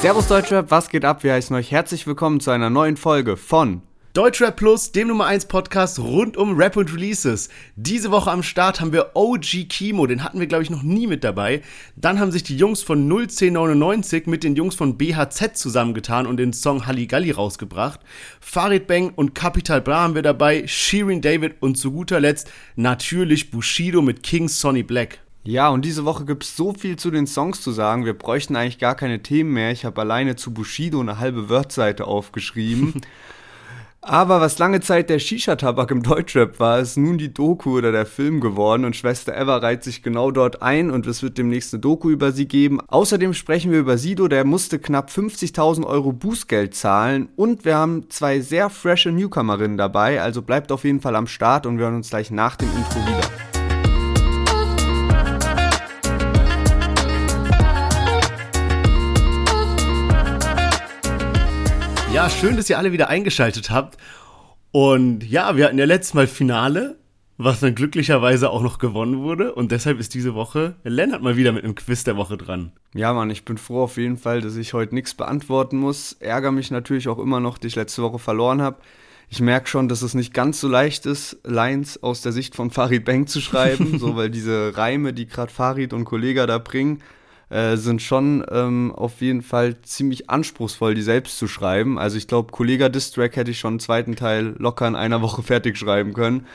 Servus Deutschrap, was geht ab? Wir heißen euch herzlich willkommen zu einer neuen Folge von Deutschrap Plus, dem Nummer 1 Podcast rund um Rap und Releases. Diese Woche am Start haben wir OG Kimo, den hatten wir glaube ich noch nie mit dabei. Dann haben sich die Jungs von 01099 mit den Jungs von BHZ zusammengetan und den Song Halligalli rausgebracht. Farid Bang und Capital Bra haben wir dabei, Shirin David und zu guter Letzt natürlich Bushido mit King Sonny Black. Ja, und diese Woche gibt es so viel zu den Songs zu sagen. Wir bräuchten eigentlich gar keine Themen mehr. Ich habe alleine zu Bushido eine halbe Wordseite aufgeschrieben. Aber was lange Zeit der Shisha-Tabak im Deutschrap war, ist nun die Doku oder der Film geworden und Schwester Eva reiht sich genau dort ein und es wird demnächst eine Doku über sie geben. Außerdem sprechen wir über Sido, der musste knapp 50.000 Euro Bußgeld zahlen und wir haben zwei sehr frische Newcomerinnen dabei, also bleibt auf jeden Fall am Start und wir hören uns gleich nach dem Intro wieder. Ja, schön, dass ihr alle wieder eingeschaltet habt. Und ja, wir hatten ja letztes Mal Finale, was dann glücklicherweise auch noch gewonnen wurde. Und deshalb ist diese Woche Lennart mal wieder mit einem Quiz der Woche dran. Ja, Mann, ich bin froh auf jeden Fall, dass ich heute nichts beantworten muss. Ärger mich natürlich auch immer noch, dass ich letzte Woche verloren habe. Ich merke schon, dass es nicht ganz so leicht ist, Lines aus der Sicht von Farid Bang zu schreiben, so weil diese Reime, die gerade Farid und Kollega da bringen, äh, sind schon ähm, auf jeden Fall ziemlich anspruchsvoll, die selbst zu schreiben. Also ich glaube, Kollega Distrack hätte ich schon einen zweiten Teil locker in einer Woche fertig schreiben können.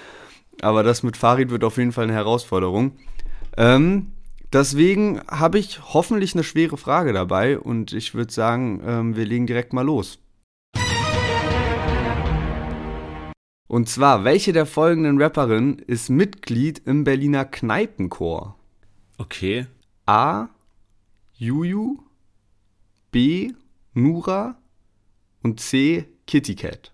Aber das mit Farid wird auf jeden Fall eine Herausforderung. Ähm, deswegen habe ich hoffentlich eine schwere Frage dabei und ich würde sagen, ähm, wir legen direkt mal los. Und zwar, welche der folgenden Rapperinnen ist Mitglied im Berliner Kneipenchor? Okay. A. Juju, B. Nura und C. Kitty Cat.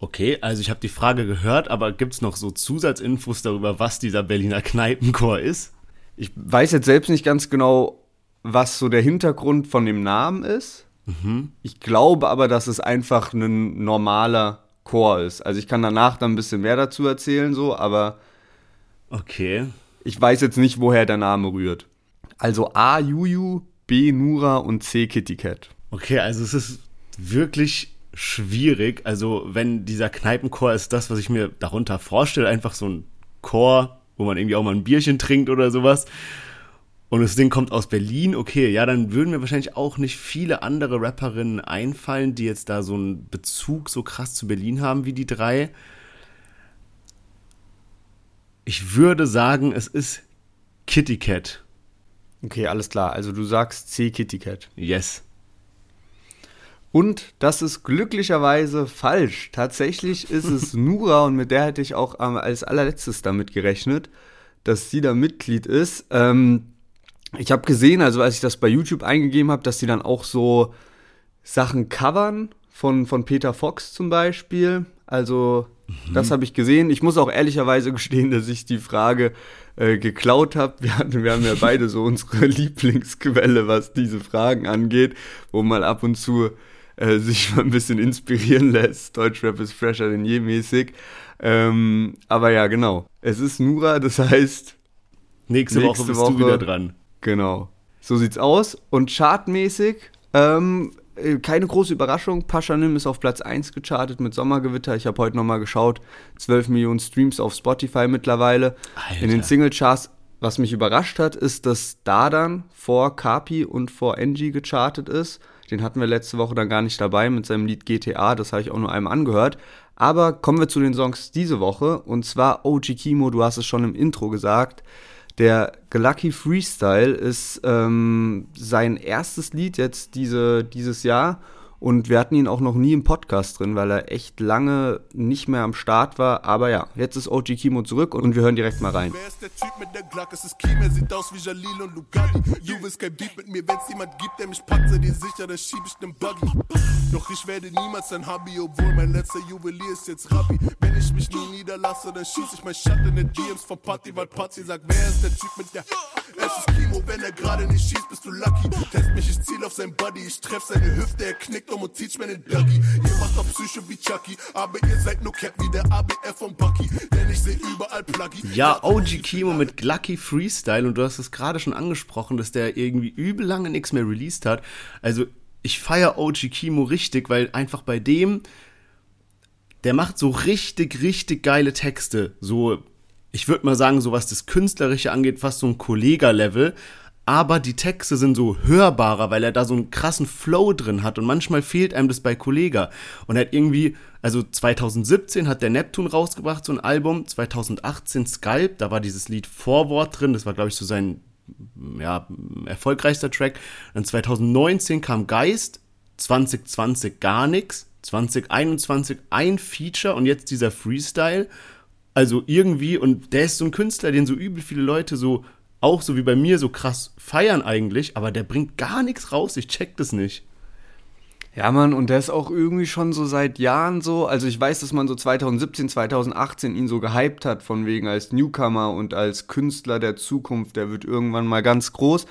Okay, also ich habe die Frage gehört, aber gibt es noch so Zusatzinfos darüber, was dieser Berliner Kneipenchor ist? Ich weiß jetzt selbst nicht ganz genau, was so der Hintergrund von dem Namen ist. Mhm. Ich glaube aber, dass es einfach ein normaler Chor ist. Also ich kann danach dann ein bisschen mehr dazu erzählen, so, aber. Okay. Ich weiß jetzt nicht, woher der Name rührt. Also A. Juju, B. Nura und C. Kitty Cat. Okay, also es ist wirklich schwierig. Also, wenn dieser Kneipenchor ist das, was ich mir darunter vorstelle, einfach so ein Chor, wo man irgendwie auch mal ein Bierchen trinkt oder sowas. Und das Ding kommt aus Berlin, okay, ja, dann würden mir wahrscheinlich auch nicht viele andere Rapperinnen einfallen, die jetzt da so einen Bezug so krass zu Berlin haben wie die drei. Ich würde sagen, es ist Kitty Cat. Okay, alles klar. Also du sagst C Kitty Cat. Yes. Und das ist glücklicherweise falsch. Tatsächlich ist es Nura und mit der hätte ich auch als allerletztes damit gerechnet, dass sie da Mitglied ist. Ähm, ich habe gesehen, also als ich das bei YouTube eingegeben habe, dass sie dann auch so Sachen covern von, von Peter Fox zum Beispiel. Also mhm. das habe ich gesehen. Ich muss auch ehrlicherweise gestehen, dass ich die Frage äh, geklaut habe. Wir, wir haben ja beide so unsere Lieblingsquelle, was diese Fragen angeht, wo man ab und zu äh, sich mal ein bisschen inspirieren lässt. Deutschrap ist fresher denn je mäßig. Ähm, aber ja, genau. Es ist Nura, das heißt. Nächste, nächste Woche bist Woche, du wieder dran. Genau. So sieht's aus. Und chartmäßig ähm, äh, keine große Überraschung. Paschanim ist auf Platz 1 gechartet mit Sommergewitter. Ich habe heute nochmal geschaut. 12 Millionen Streams auf Spotify mittlerweile. Alter. In den Singlecharts, was mich überrascht hat, ist, dass Dadan vor Kapi und vor Angie gechartet ist. Den hatten wir letzte Woche dann gar nicht dabei mit seinem Lied GTA. Das habe ich auch nur einmal angehört. Aber kommen wir zu den Songs diese Woche. Und zwar OG Kimo, du hast es schon im Intro gesagt. Der Lucky Freestyle ist ähm, sein erstes Lied jetzt diese, dieses Jahr und wir hatten ihn auch noch nie im Podcast drin, weil er echt lange nicht mehr am Start war. Aber ja, jetzt ist OG Kimo zurück und wir hören direkt mal rein. Wer ist der Typ mit der Glock? Es ist Kimo, sieht aus wie Jalil und Lugatti. Du willst kein Beat mit mir, wenn's jemand gibt, der mich packt, sei dir sicher, dann schieb ich den Buggy. Doch ich werde niemals ein Hobby, obwohl mein letzter Juwelier ist jetzt Rabbi. Wenn ich mich nie niederlasse, dann schieß ich mein Schatten in den DMs vor Party, weil Party sagt, wer ist der Typ mit der... Es ist Kimo, wenn er gerade nicht schießt, bist du lucky. Test mich, ich ziel auf sein Buddy, ich treff seine Hüfte, er knickt um und teach mir den Dougie. Ihr macht doch Psycho wie Chucky, aber ihr seid nur Cap wie der ABF von Bucky, denn ich seh überall Pluggy. Ja, OG Kimo mit Glucky Freestyle und du hast es gerade schon angesprochen, dass der irgendwie übel lange nichts mehr released hat. Also ich feiere OG Kimo richtig, weil einfach bei dem, der macht so richtig, richtig geile Texte. So, ich würde mal sagen, so was das Künstlerische angeht, fast so ein Kollega-Level aber die Texte sind so hörbarer, weil er da so einen krassen Flow drin hat und manchmal fehlt einem das bei Kollega. Und er hat irgendwie, also 2017 hat der Neptun rausgebracht, so ein Album, 2018 Sculpt, da war dieses Lied Vorwort drin, das war glaube ich so sein ja, erfolgreichster Track. Dann 2019 kam Geist, 2020 gar nichts, 2021 ein Feature und jetzt dieser Freestyle. Also irgendwie, und der ist so ein Künstler, den so übel viele Leute so auch so wie bei mir so krass feiern eigentlich, aber der bringt gar nichts raus. Ich check das nicht. Ja, Mann, und der ist auch irgendwie schon so seit Jahren so. Also ich weiß, dass man so 2017, 2018 ihn so gehypt hat, von wegen als Newcomer und als Künstler der Zukunft. Der wird irgendwann mal ganz groß.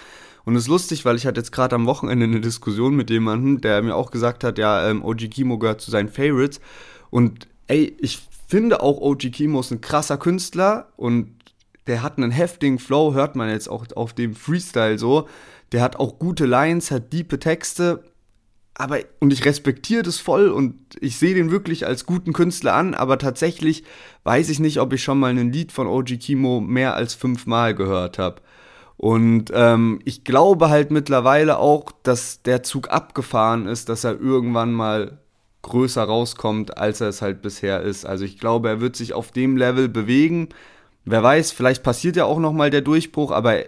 Und es ist lustig, weil ich hatte jetzt gerade am Wochenende eine Diskussion mit jemandem, der mir auch gesagt hat, ja, ähm, OG Kimo gehört zu seinen Favorites. Und ey, ich finde auch OG Kimo ist ein krasser Künstler und der hat einen heftigen Flow, hört man jetzt auch auf dem Freestyle so. Der hat auch gute Lines, hat diepe Texte, aber und ich respektiere das voll und ich sehe den wirklich als guten Künstler an, aber tatsächlich weiß ich nicht, ob ich schon mal ein Lied von OG Kimo mehr als fünfmal gehört habe. Und ähm, ich glaube halt mittlerweile auch, dass der Zug abgefahren ist, dass er irgendwann mal größer rauskommt, als er es halt bisher ist. Also ich glaube, er wird sich auf dem Level bewegen wer weiß, vielleicht passiert ja auch nochmal der Durchbruch, aber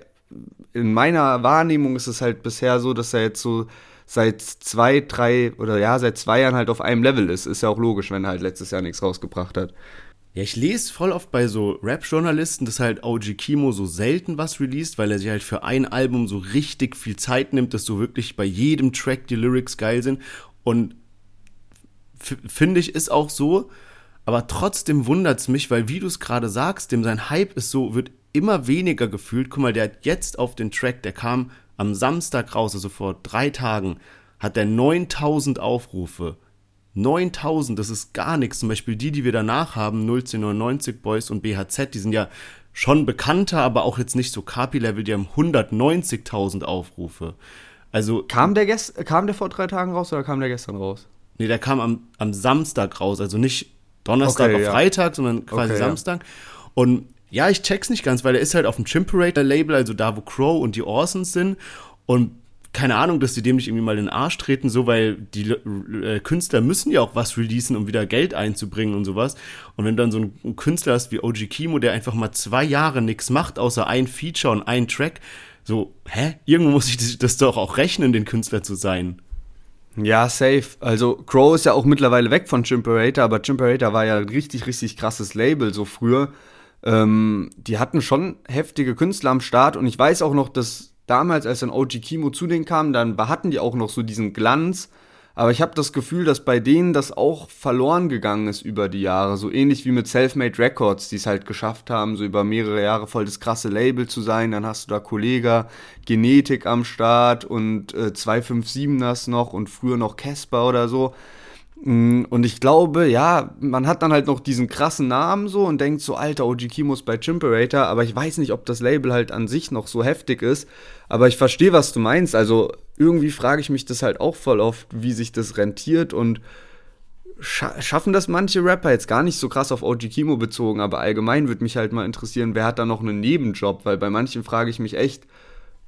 in meiner Wahrnehmung ist es halt bisher so, dass er jetzt so seit zwei, drei oder ja, seit zwei Jahren halt auf einem Level ist. Ist ja auch logisch, wenn er halt letztes Jahr nichts rausgebracht hat. Ja, ich lese voll oft bei so Rap-Journalisten, dass halt OG Kimo so selten was released, weil er sich halt für ein Album so richtig viel Zeit nimmt, dass so wirklich bei jedem Track die Lyrics geil sind. Und finde ich, ist auch so, aber trotzdem wundert es mich, weil wie du es gerade sagst, dem sein Hype ist so, wird immer weniger gefühlt. Guck mal, der hat jetzt auf den Track, der kam am Samstag raus, also vor drei Tagen, hat der 9000 Aufrufe. 9000, das ist gar nichts. Zum Beispiel die, die wir danach haben, 01099 Boys und BHZ, die sind ja schon bekannter, aber auch jetzt nicht so Kapi-Level, die haben 190.000 Aufrufe. Also kam der, gest kam der vor drei Tagen raus oder kam der gestern raus? Nee, der kam am, am Samstag raus, also nicht Donnerstag okay, auf ja. Freitag, sondern quasi okay, Samstag. Ja. Und ja, ich check's nicht ganz, weil er ist halt auf dem Chimperator-Label, also da, wo Crow und die Orsons sind. Und keine Ahnung, dass die dem nicht irgendwie mal in den Arsch treten, so, weil die äh, Künstler müssen ja auch was releasen, um wieder Geld einzubringen und sowas. Und wenn du dann so einen Künstler hast wie OG Kimo, der einfach mal zwei Jahre nichts macht, außer ein Feature und ein Track, so, hä? Irgendwo muss ich das, das doch auch rechnen, den Künstler zu sein. Ja, safe. Also Crow ist ja auch mittlerweile weg von Chimperator, aber Chimperator war ja ein richtig, richtig krasses Label so früher. Ähm, die hatten schon heftige Künstler am Start und ich weiß auch noch, dass damals, als dann OG Kimo zu denen kam, dann hatten die auch noch so diesen Glanz aber ich habe das Gefühl, dass bei denen das auch verloren gegangen ist über die Jahre. So ähnlich wie mit Selfmade Records, die es halt geschafft haben, so über mehrere Jahre voll das krasse Label zu sein. Dann hast du da Kollega, Genetik am Start und äh, 257ers noch und früher noch Casper oder so. Mm, und ich glaube, ja, man hat dann halt noch diesen krassen Namen so und denkt so, alter, OG Kimos bei Chimperator, aber ich weiß nicht, ob das Label halt an sich noch so heftig ist. Aber ich verstehe, was du meinst. Also irgendwie frage ich mich das halt auch voll oft, wie sich das rentiert und scha schaffen das manche Rapper jetzt gar nicht so krass auf OG Kimo bezogen, aber allgemein würde mich halt mal interessieren, wer hat da noch einen Nebenjob, weil bei manchen frage ich mich echt,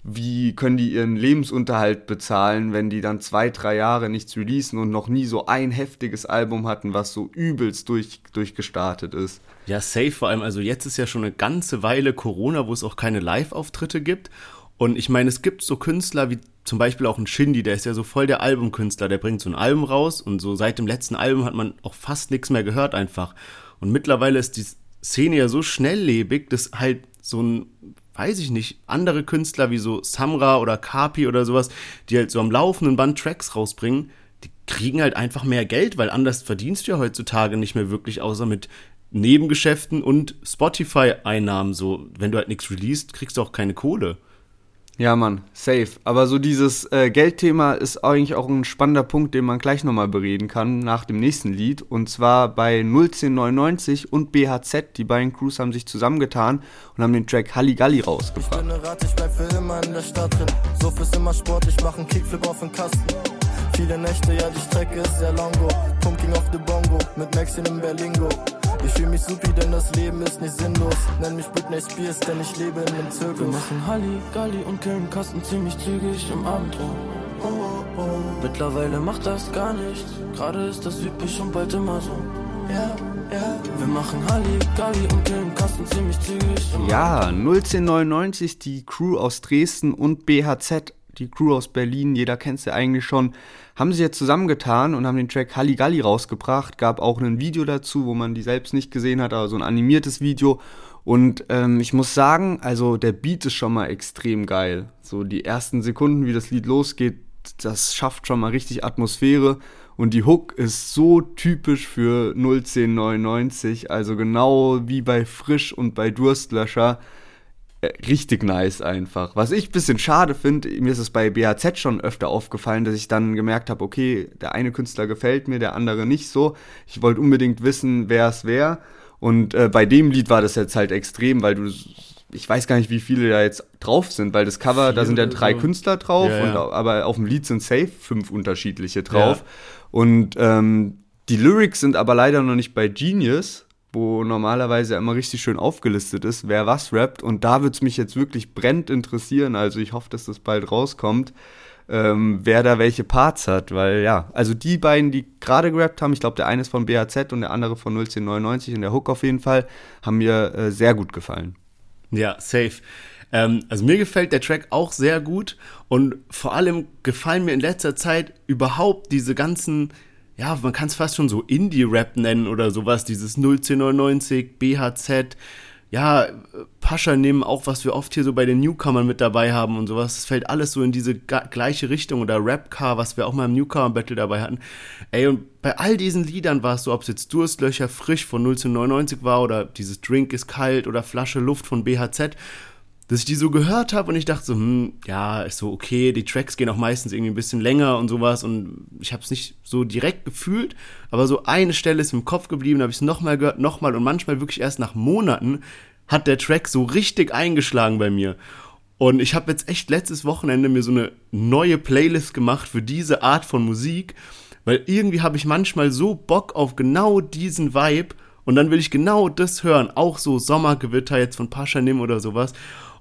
wie können die ihren Lebensunterhalt bezahlen, wenn die dann zwei, drei Jahre nichts releasen und noch nie so ein heftiges Album hatten, was so übelst durch, durchgestartet ist. Ja, safe vor allem. Also jetzt ist ja schon eine ganze Weile Corona, wo es auch keine Live-Auftritte gibt. Und ich meine, es gibt so Künstler wie zum Beispiel auch ein Shindy, der ist ja so voll der Albumkünstler, der bringt so ein Album raus und so seit dem letzten Album hat man auch fast nichts mehr gehört einfach. Und mittlerweile ist die Szene ja so schnelllebig, dass halt so ein, weiß ich nicht, andere Künstler wie so Samra oder Kapi oder sowas, die halt so am laufenden Band Tracks rausbringen, die kriegen halt einfach mehr Geld, weil anders verdienst du ja heutzutage nicht mehr wirklich, außer mit Nebengeschäften und Spotify-Einnahmen. So, wenn du halt nichts released, kriegst du auch keine Kohle. Ja, Mann, safe. Aber so dieses äh, Geldthema ist eigentlich auch ein spannender Punkt, den man gleich nochmal bereden kann nach dem nächsten Lied. Und zwar bei 01099 und BHZ. Die beiden Crews haben sich zusammengetan und haben den Track Halligalli rausgebracht. Ich bin Rat, ich bleib für immer in der Stadt drin. So fürs immer Sport, ich mach einen Kickflip auf den Kasten. Viele Nächte, ja, die Strecke ist sehr longo. Pumping auf the Bongo mit Maxin im Berlingo. Ich fühl mich supi, denn das Leben ist nicht sinnlos. Nenn mich Britney Spears, denn ich lebe in einem Zirkus. Wir machen Halli, Galli und killen Kasten ziemlich zügig im Abendrohr. Oh, oh, oh. Mittlerweile macht das gar nichts. Gerade ist das üblich und bald immer so. Ja, ja. Wir machen Halli, Galli und killen Kasten ziemlich zügig. Im Ja, 01099, die Crew aus Dresden und BHZ, die Crew aus Berlin, jeder kennt sie eigentlich schon, haben sie jetzt zusammengetan und haben den Track Halligalli rausgebracht. Gab auch ein Video dazu, wo man die selbst nicht gesehen hat, aber so ein animiertes Video. Und ähm, ich muss sagen, also der Beat ist schon mal extrem geil. So die ersten Sekunden, wie das Lied losgeht, das schafft schon mal richtig Atmosphäre. Und die Hook ist so typisch für 01099, also genau wie bei Frisch und bei Durstlöscher. Äh, Richtig nice einfach. Was ich ein bisschen schade finde, mir ist es bei BHZ schon öfter aufgefallen, dass ich dann gemerkt habe, okay, der eine Künstler gefällt mir, der andere nicht so. Ich wollte unbedingt wissen, wer es wäre. Und äh, bei dem Lied war das jetzt halt extrem, weil du, ich weiß gar nicht, wie viele da jetzt drauf sind, weil das Cover, da Vier sind ja drei so. Künstler drauf, Ja, ja. Und, aber auf dem Lied sind safe fünf unterschiedliche drauf. Und ähm, die Lyrics sind aber leider noch nicht bei Genius, wo normalerweise immer richtig schön aufgelistet ist, wer was rappt. Und da würde es mich jetzt wirklich brennend interessieren. Also ich hoffe, dass das bald rauskommt, ähm, wer da welche Parts hat. Weil ja, also die beiden, die gerade gerappt haben, ich glaube, der eine ist von BHZ und der andere von 01099 und der Hook auf jeden Fall, haben mir äh, sehr gut gefallen. Ja, safe. Ähm, also mir gefällt der Track auch sehr gut und vor allem gefallen mir in letzter Zeit überhaupt diese ganzen, ja, man kann es fast schon so Indie-Rap nennen oder sowas, dieses 01099, BHZ, ja, äh, Paschanim, auch was wir oft hier so bei den Newcomern mit dabei haben und sowas, das fällt alles so in diese gleiche Richtung oder Rap-Car, was wir auch mal im Newcomer-Battle dabei hatten. Ey, und bei all diesen Liedern war es so, ob es jetzt Durstlöcher frisch von 1999 war oder dieses Drink ist kalt oder Flasche Luft von BHZ, dass ich die so gehört habe und ich dachte so, hm, ja, ist so okay, die Tracks gehen auch meistens irgendwie ein bisschen länger und sowas und ich habe es nicht so direkt gefühlt, aber so eine Stelle ist im Kopf geblieben, habe ich es nochmal gehört, nochmal und manchmal wirklich erst nach Monaten hat der Track so richtig eingeschlagen bei mir. Und ich habe jetzt echt letztes Wochenende mir so eine neue Playlist gemacht für diese Art von Musik, weil irgendwie habe ich manchmal so Bock auf genau diesen Vibe und dann will ich genau das hören, auch so Sommergewitter jetzt von Paschanim oder sowas.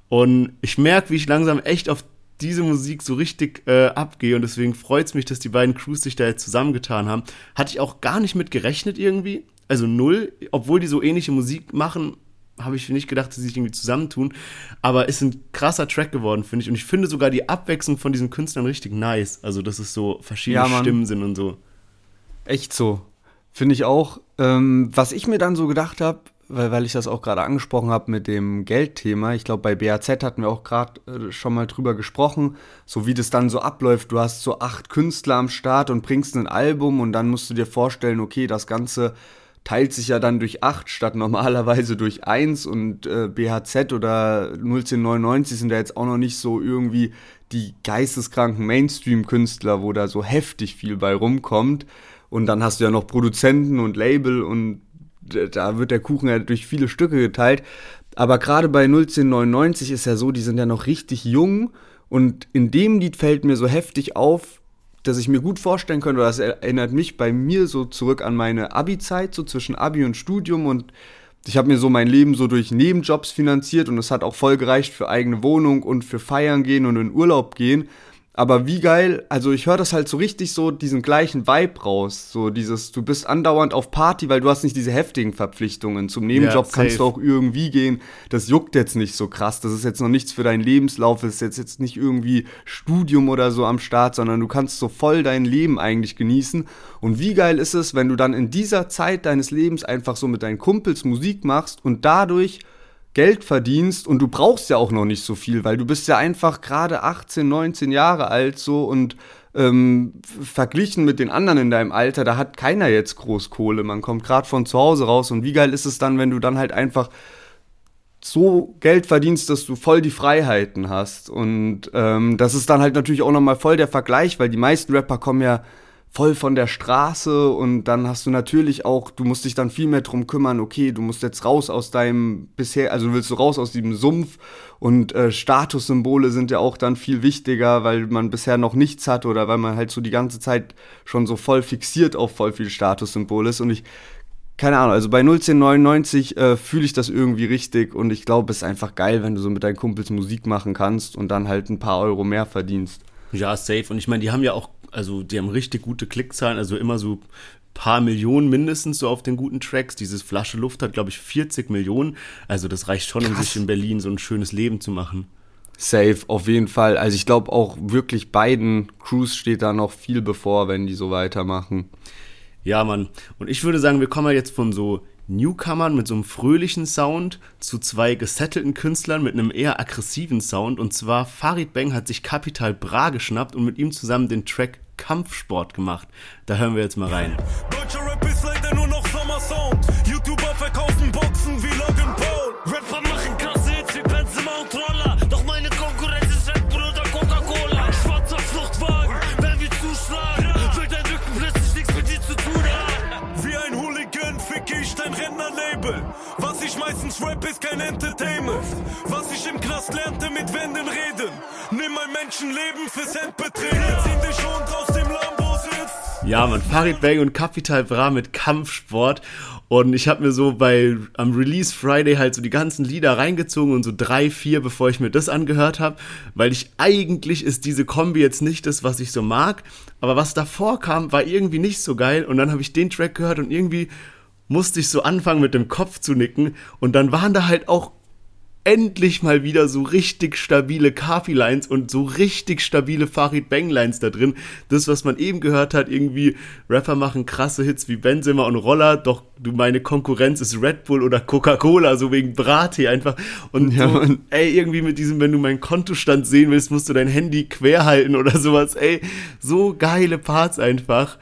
Und ich merke, wie ich langsam echt auf diese Musik so richtig äh, abgehe und deswegen freut es mich, dass die beiden Crews sich da jetzt zusammengetan haben. Hatte ich auch gar nicht mit gerechnet irgendwie, also null, obwohl die so ähnliche Musik machen, habe ich nicht gedacht, dass sie sich irgendwie zusammentun. Aber ist ein krasser Track geworden, finde ich. Und ich finde sogar die Abwechslung von diesen Künstlern richtig nice. Also, dass es so verschiedene Ja. Stimmen sind und so. Echt so. Finde ich auch. Ähm, was ich mir dann so gedacht habe, weil, weil ich das auch gerade angesprochen habe mit dem Geldthema, ich glaube, bei BAZ hatten wir auch gerade äh, schon mal drüber gesprochen, so wie das dann so abläuft. Du hast so acht Künstler am Start und bringst ein Album und dann musst du dir vorstellen, okay, das Ganze teilt sich ja dann durch acht statt normalerweise durch eins und äh, BHZ oder 01099 sind ja jetzt auch noch nicht so irgendwie die geisteskranken Mainstream-Künstler, wo da so heftig viel bei rumkommt. Und dann hast du ja noch Produzenten und Label und da wird der Kuchen ja durch viele Stücke geteilt. Aber gerade bei 01099 ist ja so, die sind ja noch richtig jung und in dem Lied fällt mir so heftig auf, dass ich mir gut vorstellen könnte, oder das erinnert mich bei mir so zurück an meine Abi-Zeit, so zwischen Abi und Studium und ich habe mir so mein Leben so durch Nebenjobs finanziert und es hat auch voll gereicht für eigene Wohnung und für Feiern gehen und in Urlaub gehen. Aber wie geil, also ich höre das halt so richtig so diesen gleichen Vibe raus. So dieses, du bist andauernd auf Party, weil du hast nicht diese heftigen Verpflichtungen. Zum Nebenjob Ja, kannst du auch irgendwie gehen. Das juckt jetzt nicht so krass. Das ist jetzt noch nichts für deinen Lebenslauf. Das ist jetzt, jetzt nicht irgendwie Studium oder so am Start, sondern du kannst so voll dein Leben eigentlich genießen. Und wie geil ist es, wenn du dann in dieser Zeit deines Lebens einfach so mit deinen Kumpels Musik machst und dadurch Geld verdienst und du brauchst ja auch noch nicht so viel, weil du bist ja einfach gerade 18, 19 Jahre alt so und ähm, verglichen mit den anderen in deinem Alter, da hat keiner jetzt groß Kohle. Man kommt gerade von zu Hause raus und wie geil ist es dann, wenn du dann halt einfach so Geld verdienst, dass du voll die Freiheiten hast. Und ähm, das ist dann halt natürlich auch nochmal voll der Vergleich, weil die meisten Rapper kommen ja voll von der Straße und dann hast du natürlich auch, du musst dich dann viel mehr drum kümmern, okay, du musst jetzt raus aus deinem bisher, also willst du raus aus diesem Sumpf und äh, Statussymbole sind ja auch dann viel wichtiger, weil man bisher noch nichts hat oder weil man halt so die ganze Zeit schon so voll fixiert auf voll viel Statussymbole ist und ich keine Ahnung, also bei 01099 äh, fühle ich das irgendwie richtig und ich glaube, es ist einfach geil, wenn du so mit deinen Kumpels Musik machen kannst und dann halt ein paar Euro mehr verdienst. Ja, safe. Und ich meine, die haben ja auch, also die haben richtig gute Klickzahlen, also immer so paar Millionen mindestens so auf den guten Tracks. Dieses Flasche Luft hat, glaube ich, 40 Millionen. Also das reicht schon, Krass. um sich in Berlin so ein schönes Leben zu machen. Safe, auf jeden Fall. Also ich glaube auch wirklich beiden Crews steht da noch viel bevor, wenn die so weitermachen. Ja, Mann. Und ich würde sagen, wir kommen jetzt von so Newcomern mit so einem fröhlichen Sound zu zwei gesettelten Künstlern mit einem eher aggressiven Sound. Und zwar Farid Bang hat sich Capital Bra geschnappt und mit ihm zusammen den Track Kampfsport gemacht. Da hören wir jetzt mal rein. Rap ist kein Entertainment. Was ich im Knast lernte mit Wänden reden. Nimm mein Menschenleben fürs Endbetreten. Zieh dich schon aus dem Lambo sitzt. Ja, man, Farid Bang und Capital Bra mit Kampfsport. Und ich habe mir so bei am Release Friday halt so die ganzen Lieder reingezogen und so drei, vier, bevor ich mir das angehört habe, weil ich eigentlich ist diese Kombi jetzt nicht das, was ich so mag, aber was davor kam, war irgendwie nicht so geil und dann habe ich den Track gehört und irgendwie musste ich so anfangen mit dem Kopf zu nicken und dann waren da halt auch endlich mal wieder so richtig stabile Kafi-Lines und so richtig stabile Farid Bang-Lines da drin. Das, was man eben gehört hat, irgendwie Rapper machen krasse Hits wie Benzema und Roller, doch du meine Konkurrenz ist Red Bull oder Coca-Cola, so wegen Brattee einfach. Und ja, so, ey, irgendwie mit diesem, wenn du meinen Kontostand sehen willst, musst du dein Handy quer halten oder sowas. Ey, so geile Parts einfach.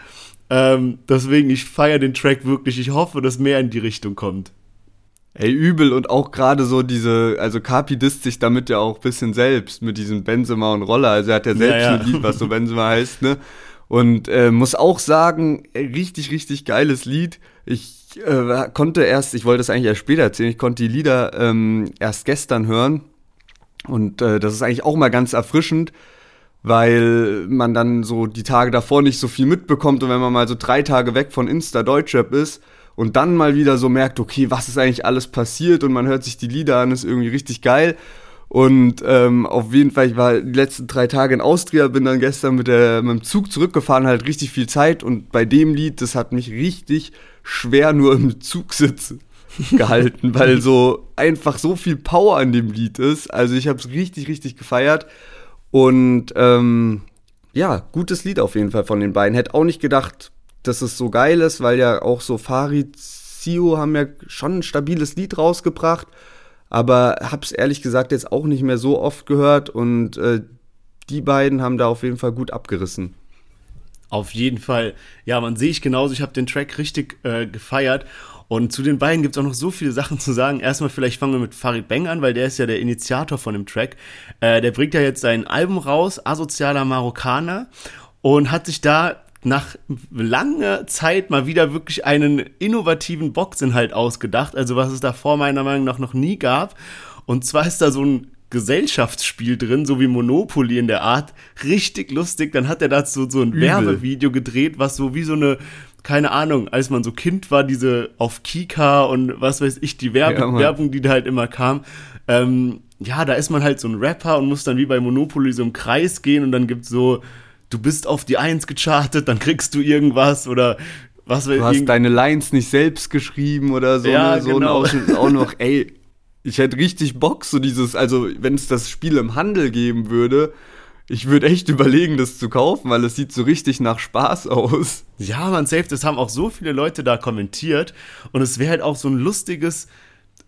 Ähm, deswegen, ich feiere den Track wirklich. Ich hoffe, dass mehr in die Richtung kommt. Ey, übel und auch gerade so diese, also Kapi disst sich damit ja auch ein bisschen selbst mit diesem Benzema und Roller. Also er hat ja selbst ja, ja. ein Lied, was so Benzema heißt, ne? Und äh, muss auch sagen, richtig, richtig geiles Lied. Ich äh, konnte erst, ich wollte das eigentlich erst später erzählen, ich konnte die Lieder ähm, erst gestern hören. Und äh, das ist eigentlich auch mal ganz erfrischend, weil man dann so die Tage davor nicht so viel mitbekommt und wenn man mal so drei Tage weg von Insta Deutschrap ist und dann mal wieder so merkt, okay, was ist eigentlich alles passiert und man hört sich die Lieder an, ist irgendwie richtig geil. Und ähm, auf jeden Fall, ich war die letzten drei Tage in Austria, bin dann gestern mit, der, mit dem Zug zurückgefahren, halt richtig viel Zeit. Und bei dem Lied, das hat mich richtig schwer nur im Zugsitz gehalten, weil so einfach so viel Power an dem Lied ist. Also ich habe es richtig, richtig gefeiert. Und ähm, ja, gutes Lied auf jeden Fall von den beiden. Hätte auch nicht gedacht, dass es so geil ist, weil ja auch so Farid, Sio haben ja schon ein stabiles Lied rausgebracht, aber hab's ehrlich gesagt jetzt auch nicht mehr so oft gehört und äh, die beiden haben da auf jeden Fall gut abgerissen. Auf jeden Fall. Ja, man sehe ich genauso. Ich habe den Track richtig äh, gefeiert. Und zu den beiden gibt es auch noch so viele Sachen zu sagen. Erstmal vielleicht fangen wir mit Farid Bang an, weil der ist ja der Initiator von dem Track. Äh, der bringt ja jetzt sein Album raus, Asozialer Marokkaner, und hat sich da nach langer Zeit mal wieder wirklich einen innovativen Boxinhalt ausgedacht, also was es davor meiner Meinung nach noch nie gab. Und zwar ist da so ein Gesellschaftsspiel drin, so wie Monopoly in der Art. Richtig lustig. Dann hat er dazu so ein Übel. Werbevideo gedreht, was so wie so eine, keine Ahnung, als man so Kind war, diese auf Kika und was weiß ich, die Werbe ja, Werbung, die da halt immer kam. Ähm, ja, da ist man halt so ein Rapper und muss dann wie bei Monopoly so im Kreis gehen und dann gibt's so du bist auf die Eins gechartet, dann kriegst du irgendwas oder was Du hast deine Lines nicht selbst geschrieben oder so. Ja, ne? so genau. Und auch noch, ey, ich hätte richtig Bock, so dieses, also wenn es das Spiel im Handel geben würde, ich würde echt überlegen, das zu kaufen, weil es sieht so richtig nach Spaß aus. Ja, man, safe, das haben auch so viele Leute da kommentiert und es wäre halt auch so ein lustiges,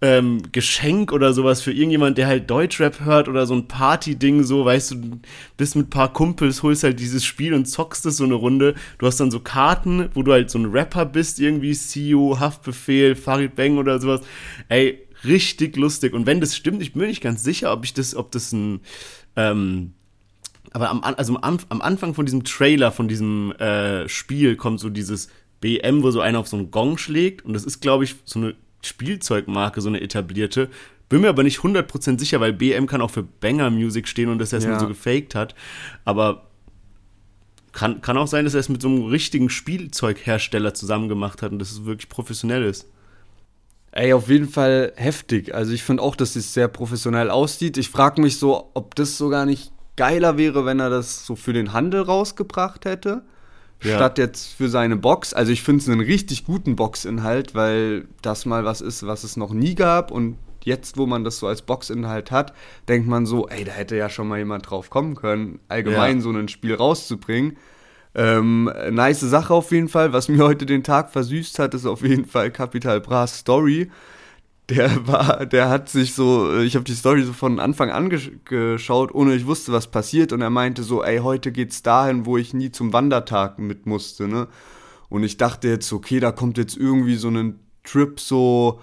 ähm, Geschenk oder sowas für irgendjemand, der halt Deutschrap hört oder so ein Party-Ding, so, weißt du, bist mit ein paar Kumpels, holst halt dieses Spiel und zockst es so eine Runde. Du hast dann so Karten, wo du halt so ein Rapper bist, irgendwie CEO, Haftbefehl, Farid Bang oder sowas. Ey, richtig lustig. Und wenn das stimmt, ich bin mir nicht ganz sicher, ob ich das, ob das ein, ähm, Aber am, also am, am Anfang von diesem Trailer, von diesem äh, Spiel, kommt so dieses BM, wo so einer auf so einen Gong schlägt. Und das ist, glaube ich, so eine Spielzeugmarke, so eine etablierte. Bin mir aber nicht 100% sicher, weil BM kann auch für Banger Music stehen und das erstmal ja. so gefaked hat. Aber kann, kann auch sein, dass er es mit so einem richtigen Spielzeughersteller zusammen gemacht hat und dass es wirklich professionell ist. Ey, auf jeden Fall heftig. Also ich finde auch, dass es sehr professionell aussieht. Ich frage mich so, ob das sogar nicht geiler wäre, wenn er das so für den Handel rausgebracht hätte. Ja. Statt jetzt für seine Box. Also ich finde es einen richtig guten Boxinhalt, weil das mal was ist, was es noch nie gab. Und jetzt, wo man das so als Boxinhalt hat, denkt man so, ey, da hätte ja schon mal jemand drauf kommen können, allgemein ja. so ein Spiel rauszubringen. Ähm, nice Sache auf jeden Fall. Was mir heute den Tag versüßt hat, ist auf jeden Fall Capital Bras Story. Der war, der hat sich so, ich habe die Story so von Anfang an geschaut, ohne ich wusste, was passiert. Und er meinte so, ey, heute geht's dahin, wo ich nie zum Wandertag mit musste, ne? Und ich dachte jetzt, okay, da kommt jetzt irgendwie so ein Trip so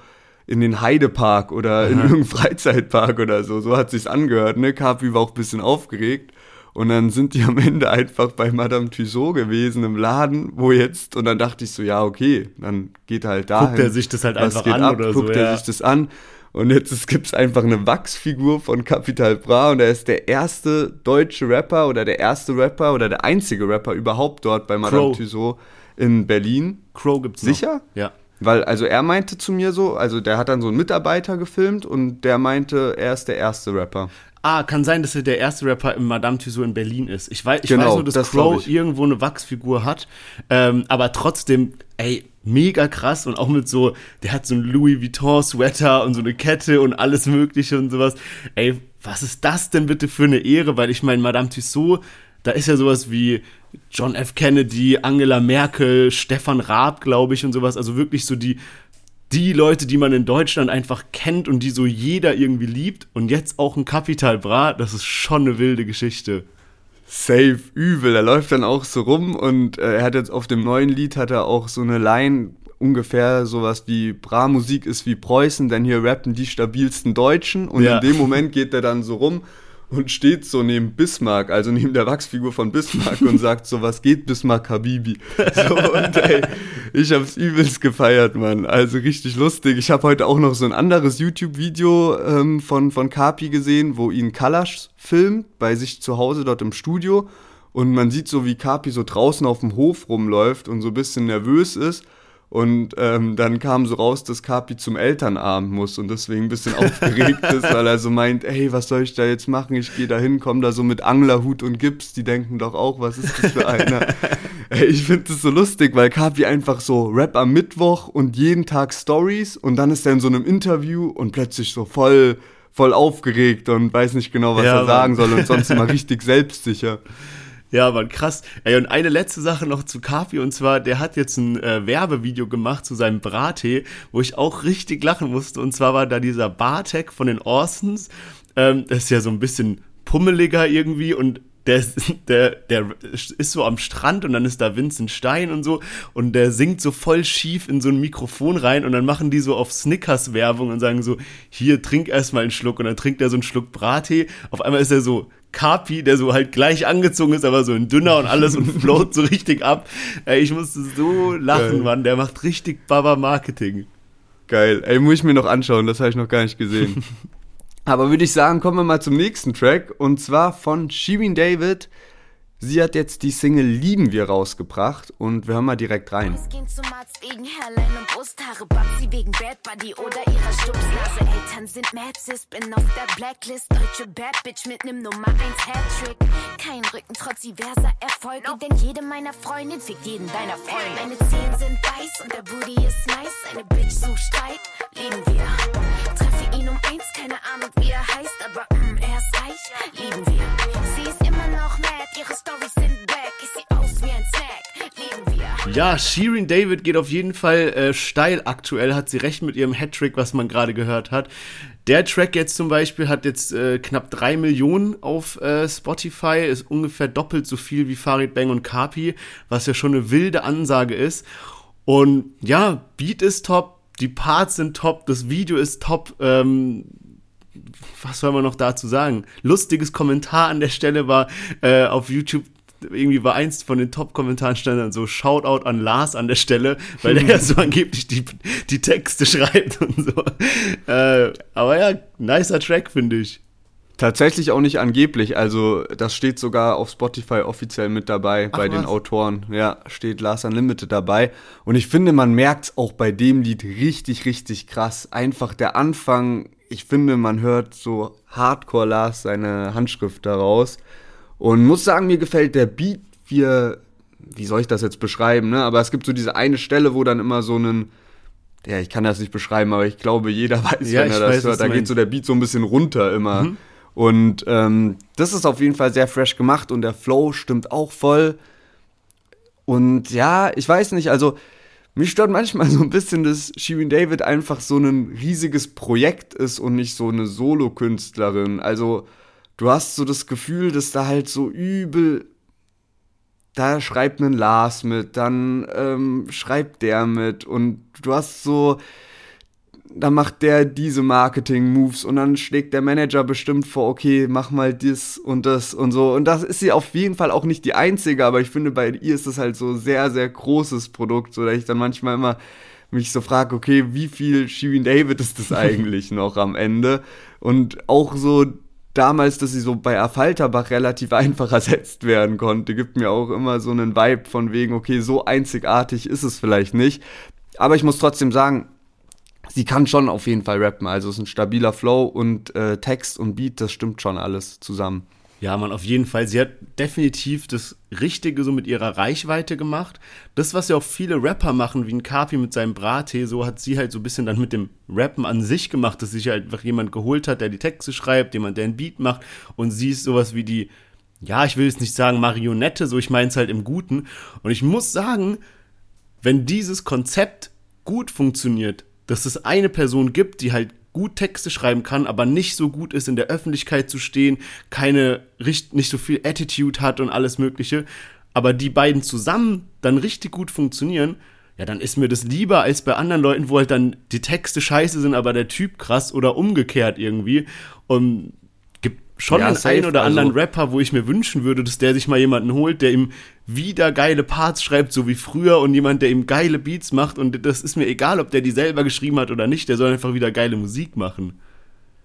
in den Heidepark oder in irgendeinen Freizeitpark oder so. So hat sich's angehört, ne? Kapi war auch ein bisschen aufgeregt. Und dann sind die am Ende einfach bei Madame Tussaud gewesen im Laden, wo jetzt, und dann dachte ich so, ja, okay, dann geht er halt da. Guckt er sich das halt einfach an ab, oder guckt so. Guckt er ja. sich das an. Und jetzt gibt es einfach eine Wachsfigur von Capital Bra und er ist der erste deutsche Rapper oder der erste Rapper oder der einzige Rapper überhaupt dort bei Madame Crow. Tussaud in Berlin. Crow gibt's Sicher? Noch. Ja. Weil, also er meinte zu mir so, also der hat dann so einen Mitarbeiter gefilmt und der meinte, er ist der erste Rapper. Ah, kann sein, dass er der erste Rapper im Madame Tussauds in Berlin ist. Ich weiß, ich genau, weiß nur, dass das Crow irgendwo eine Wachsfigur hat. Ähm, aber trotzdem, ey, mega krass und auch mit so, der hat so ein Louis Vuitton Sweater und so eine Kette und alles Mögliche und sowas. Ey, was ist das denn bitte für eine Ehre? Weil ich meine, Madame Tussauds, da ist ja sowas wie John F. Kennedy, Angela Merkel, Stefan Raab, glaube ich, und sowas. Also wirklich so die die Leute, die man in Deutschland einfach kennt und die so jeder irgendwie liebt. Und jetzt auch ein Capital Bra, das ist schon eine wilde Geschichte. Safe, übel. Er läuft dann auch so rum und äh, er hat jetzt auf dem neuen Lied hat er auch so eine Line, ungefähr sowas wie Bra-Musik ist wie Preußen, denn hier rappen die stabilsten Deutschen. Und ja. in dem Moment geht er dann so rum und steht so neben Bismarck, also neben der Wachsfigur von Bismarck und sagt so, was geht Bismarck Habibi? So, und ey, ich hab's übelst gefeiert, Mann. Also richtig lustig. Ich habe heute auch noch so ein anderes YouTube-Video ähm, von, von Kapi gesehen, wo ihn Kalasch filmt, bei sich zu Hause dort im Studio. Und man sieht so, wie Kapi so draußen auf dem Hof rumläuft und so ein bisschen nervös ist. Und ähm, dann kam so raus, dass Kapi zum Elternabend muss und deswegen ein bisschen aufgeregt ist, weil er so meint, ey, was soll ich da jetzt machen? Ich gehe da hin, komm da so mit Anglerhut und Gips. Die denken doch auch, was ist das für einer? ey, ich finde das so lustig, weil Kapi einfach so Rap am Mittwoch und jeden Tag Stories und dann ist er in so einem Interview und plötzlich so voll, voll aufgeregt und weiß nicht genau, was ja, er sagen soll und sonst immer richtig selbstsicher. Ja, Mann, krass. Ey, und eine letzte Sache noch zu Kapi, und zwar, der hat jetzt ein äh, Werbevideo gemacht zu seinem Brattee, wo ich auch richtig lachen musste. Und zwar war da dieser Bartek von den Orsons. Ähm, das ist ja so ein bisschen pummeliger irgendwie und der, der, der ist so am Strand und dann ist da Vincent Stein und so und der singt so voll schief in so ein Mikrofon rein und dann machen die so auf Snickers Werbung und sagen so, hier, trink erstmal einen Schluck und dann trinkt er so einen Schluck Brattee. Auf einmal ist er so Kapi, der so halt gleich angezogen ist, aber so ein dünner und alles und float so richtig ab. Ey, ich musste so lachen, Geil. Mann. Der macht richtig Baba-Marketing. Geil. Ey, muss ich mir noch anschauen, das habe ich noch gar nicht gesehen. aber würde ich sagen, kommen wir mal zum nächsten Track und zwar von Shirin David. Sie hat jetzt die Single Lieben wir rausgebracht und wir hören mal direkt rein. Es ging zum Arzt wegen Hairline und Brusthaare, Babsi wegen Bad Buddy oder ihrer Stupsnase. Eltern sind mad, sis, bin auf der Blacklist. Deutsche Bad Bitch mit nem Nummer 1 Hattrick. Kein Rücken trotz diverser Erfolge, denn jede meiner Freundin fickt jeden deiner Freunde. Meine Zehen sind weiß und der Booty ist nice. Eine Bitch sucht Streit, lieben wir. Treffe ihn um eins, keine Ahnung wie er heißt, aber mm, er ist reich, lieben wir. Sie ist immer noch Ja, Shirin David geht auf jeden Fall äh, steil aktuell, hat sie recht mit ihrem Hattrick, was man gerade gehört hat. Der Track jetzt zum Beispiel hat jetzt äh, knapp drei Millionen auf äh, Spotify, ist ungefähr doppelt so viel wie Farid Bang und Kapi, was ja schon eine wilde Ansage ist. Und ja, Beat ist top, die Parts sind top, das Video ist top. Ähm, was soll man noch dazu sagen? Lustiges Kommentar an der Stelle war äh, auf YouTube irgendwie war eins von den Top-Kommentaren stand dann so Shoutout an Lars an der Stelle, weil der ja so angeblich die, die Texte schreibt und so. Äh, aber ja, nicer Track, finde ich. Tatsächlich auch nicht angeblich, also das steht sogar auf Spotify offiziell mit dabei Ach, bei was? den Autoren. Ja, steht Lars Unlimited dabei. Und ich finde, man merkt es auch bei dem Lied richtig, richtig krass. Einfach der Anfang, ich finde, man hört so Hardcore Lars seine Handschrift daraus. Und muss sagen, mir gefällt der Beat, wie, wie soll ich das jetzt beschreiben, ne? Aber es gibt so diese eine Stelle, wo dann immer so ein ja, ich kann das nicht beschreiben, aber ich glaube, jeder weiß, ja, wenn er das weiß, hört, da geht so der Beat so ein bisschen runter immer. Mhm. Und ähm, das ist auf jeden Fall sehr fresh gemacht und der Flow stimmt auch voll. Und ja, ich weiß nicht, also mich stört manchmal so ein bisschen, dass Shirin David einfach so ein riesiges Projekt ist und nicht so eine Solokünstlerin. Also du hast so das Gefühl, dass da halt so übel da schreibt ein Lars mit, dann ähm, schreibt der mit und du hast so dann macht der diese Marketing-Moves und dann schlägt der Manager bestimmt vor, okay, mach mal das und das und so. Und das ist sie auf jeden Fall auch nicht die einzige, aber ich finde, bei ihr ist das halt so sehr, sehr großes Produkt, so dass ich dann manchmal immer mich so frage, okay, wie viel Shirin David ist das eigentlich noch am Ende? Und auch so damals, dass sie so bei Affalterbach relativ einfach ersetzt werden konnte, gibt mir auch immer so einen Vibe von wegen, okay, so einzigartig ist es vielleicht nicht. Aber ich muss trotzdem sagen, sie kann schon auf jeden Fall rappen. Also es ist ein stabiler Flow und äh, Text und Beat, das stimmt schon alles zusammen. Ja, man, auf jeden Fall. Sie hat definitiv das Richtige so mit ihrer Reichweite gemacht. Das, was ja auch viele Rapper machen, wie ein Kapi mit seinem Brattee, so hat sie halt so ein bisschen dann mit dem Rappen an sich gemacht, dass sich halt einfach jemand geholt hat, der die Texte schreibt, jemand, der ein Beat macht und sie ist sowas wie die, ja, ich will jetzt nicht sagen Marionette, so ich meine es halt im Guten. Und ich muss sagen, wenn dieses Konzept gut funktioniert, dass es eine Person gibt, die halt gut Texte schreiben kann, aber nicht so gut ist, in der Öffentlichkeit zu stehen, keine, nicht so viel Attitude hat und alles Mögliche, aber die beiden zusammen dann richtig gut funktionieren, ja, dann ist mir das lieber als bei anderen Leuten, wo halt dann die Texte scheiße sind, aber der Typ krass oder umgekehrt irgendwie. Und schon ja, den safe, einen oder anderen also, Rapper, wo ich mir wünschen würde, dass der sich mal jemanden holt, der ihm wieder geile Parts schreibt, so wie früher, und jemand, der ihm geile Beats macht. Und das ist mir egal, ob der die selber geschrieben hat oder nicht, der soll einfach wieder geile Musik machen.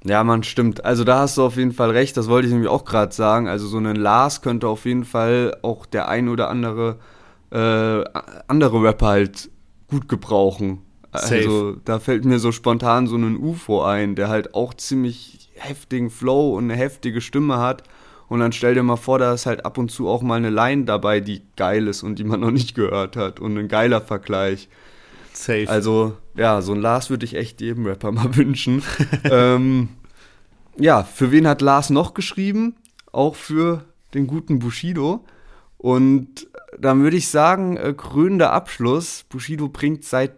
Ja, man, stimmt. Also da hast du auf jeden Fall recht, das wollte ich nämlich auch gerade sagen. Also so ein Lars könnte auf jeden Fall auch der ein oder andere äh, andere Rapper halt gut gebrauchen. Safe. Also da fällt mir so spontan so ein UFO ein, der halt auch ziemlich heftigen Flow und eine heftige Stimme hat. Und dann stell dir mal vor, da ist halt ab und zu auch mal eine Line dabei, die geil ist und die man noch nicht gehört hat. Und ein geiler Vergleich. Safe. Also, ja, so ein Lars würde ich echt jedem Rapper mal wünschen. ähm, ja, für wen hat Lars noch geschrieben? Auch für den guten Bushido. Und dann würde ich sagen, äh, krönender Abschluss. Bushido bringt seit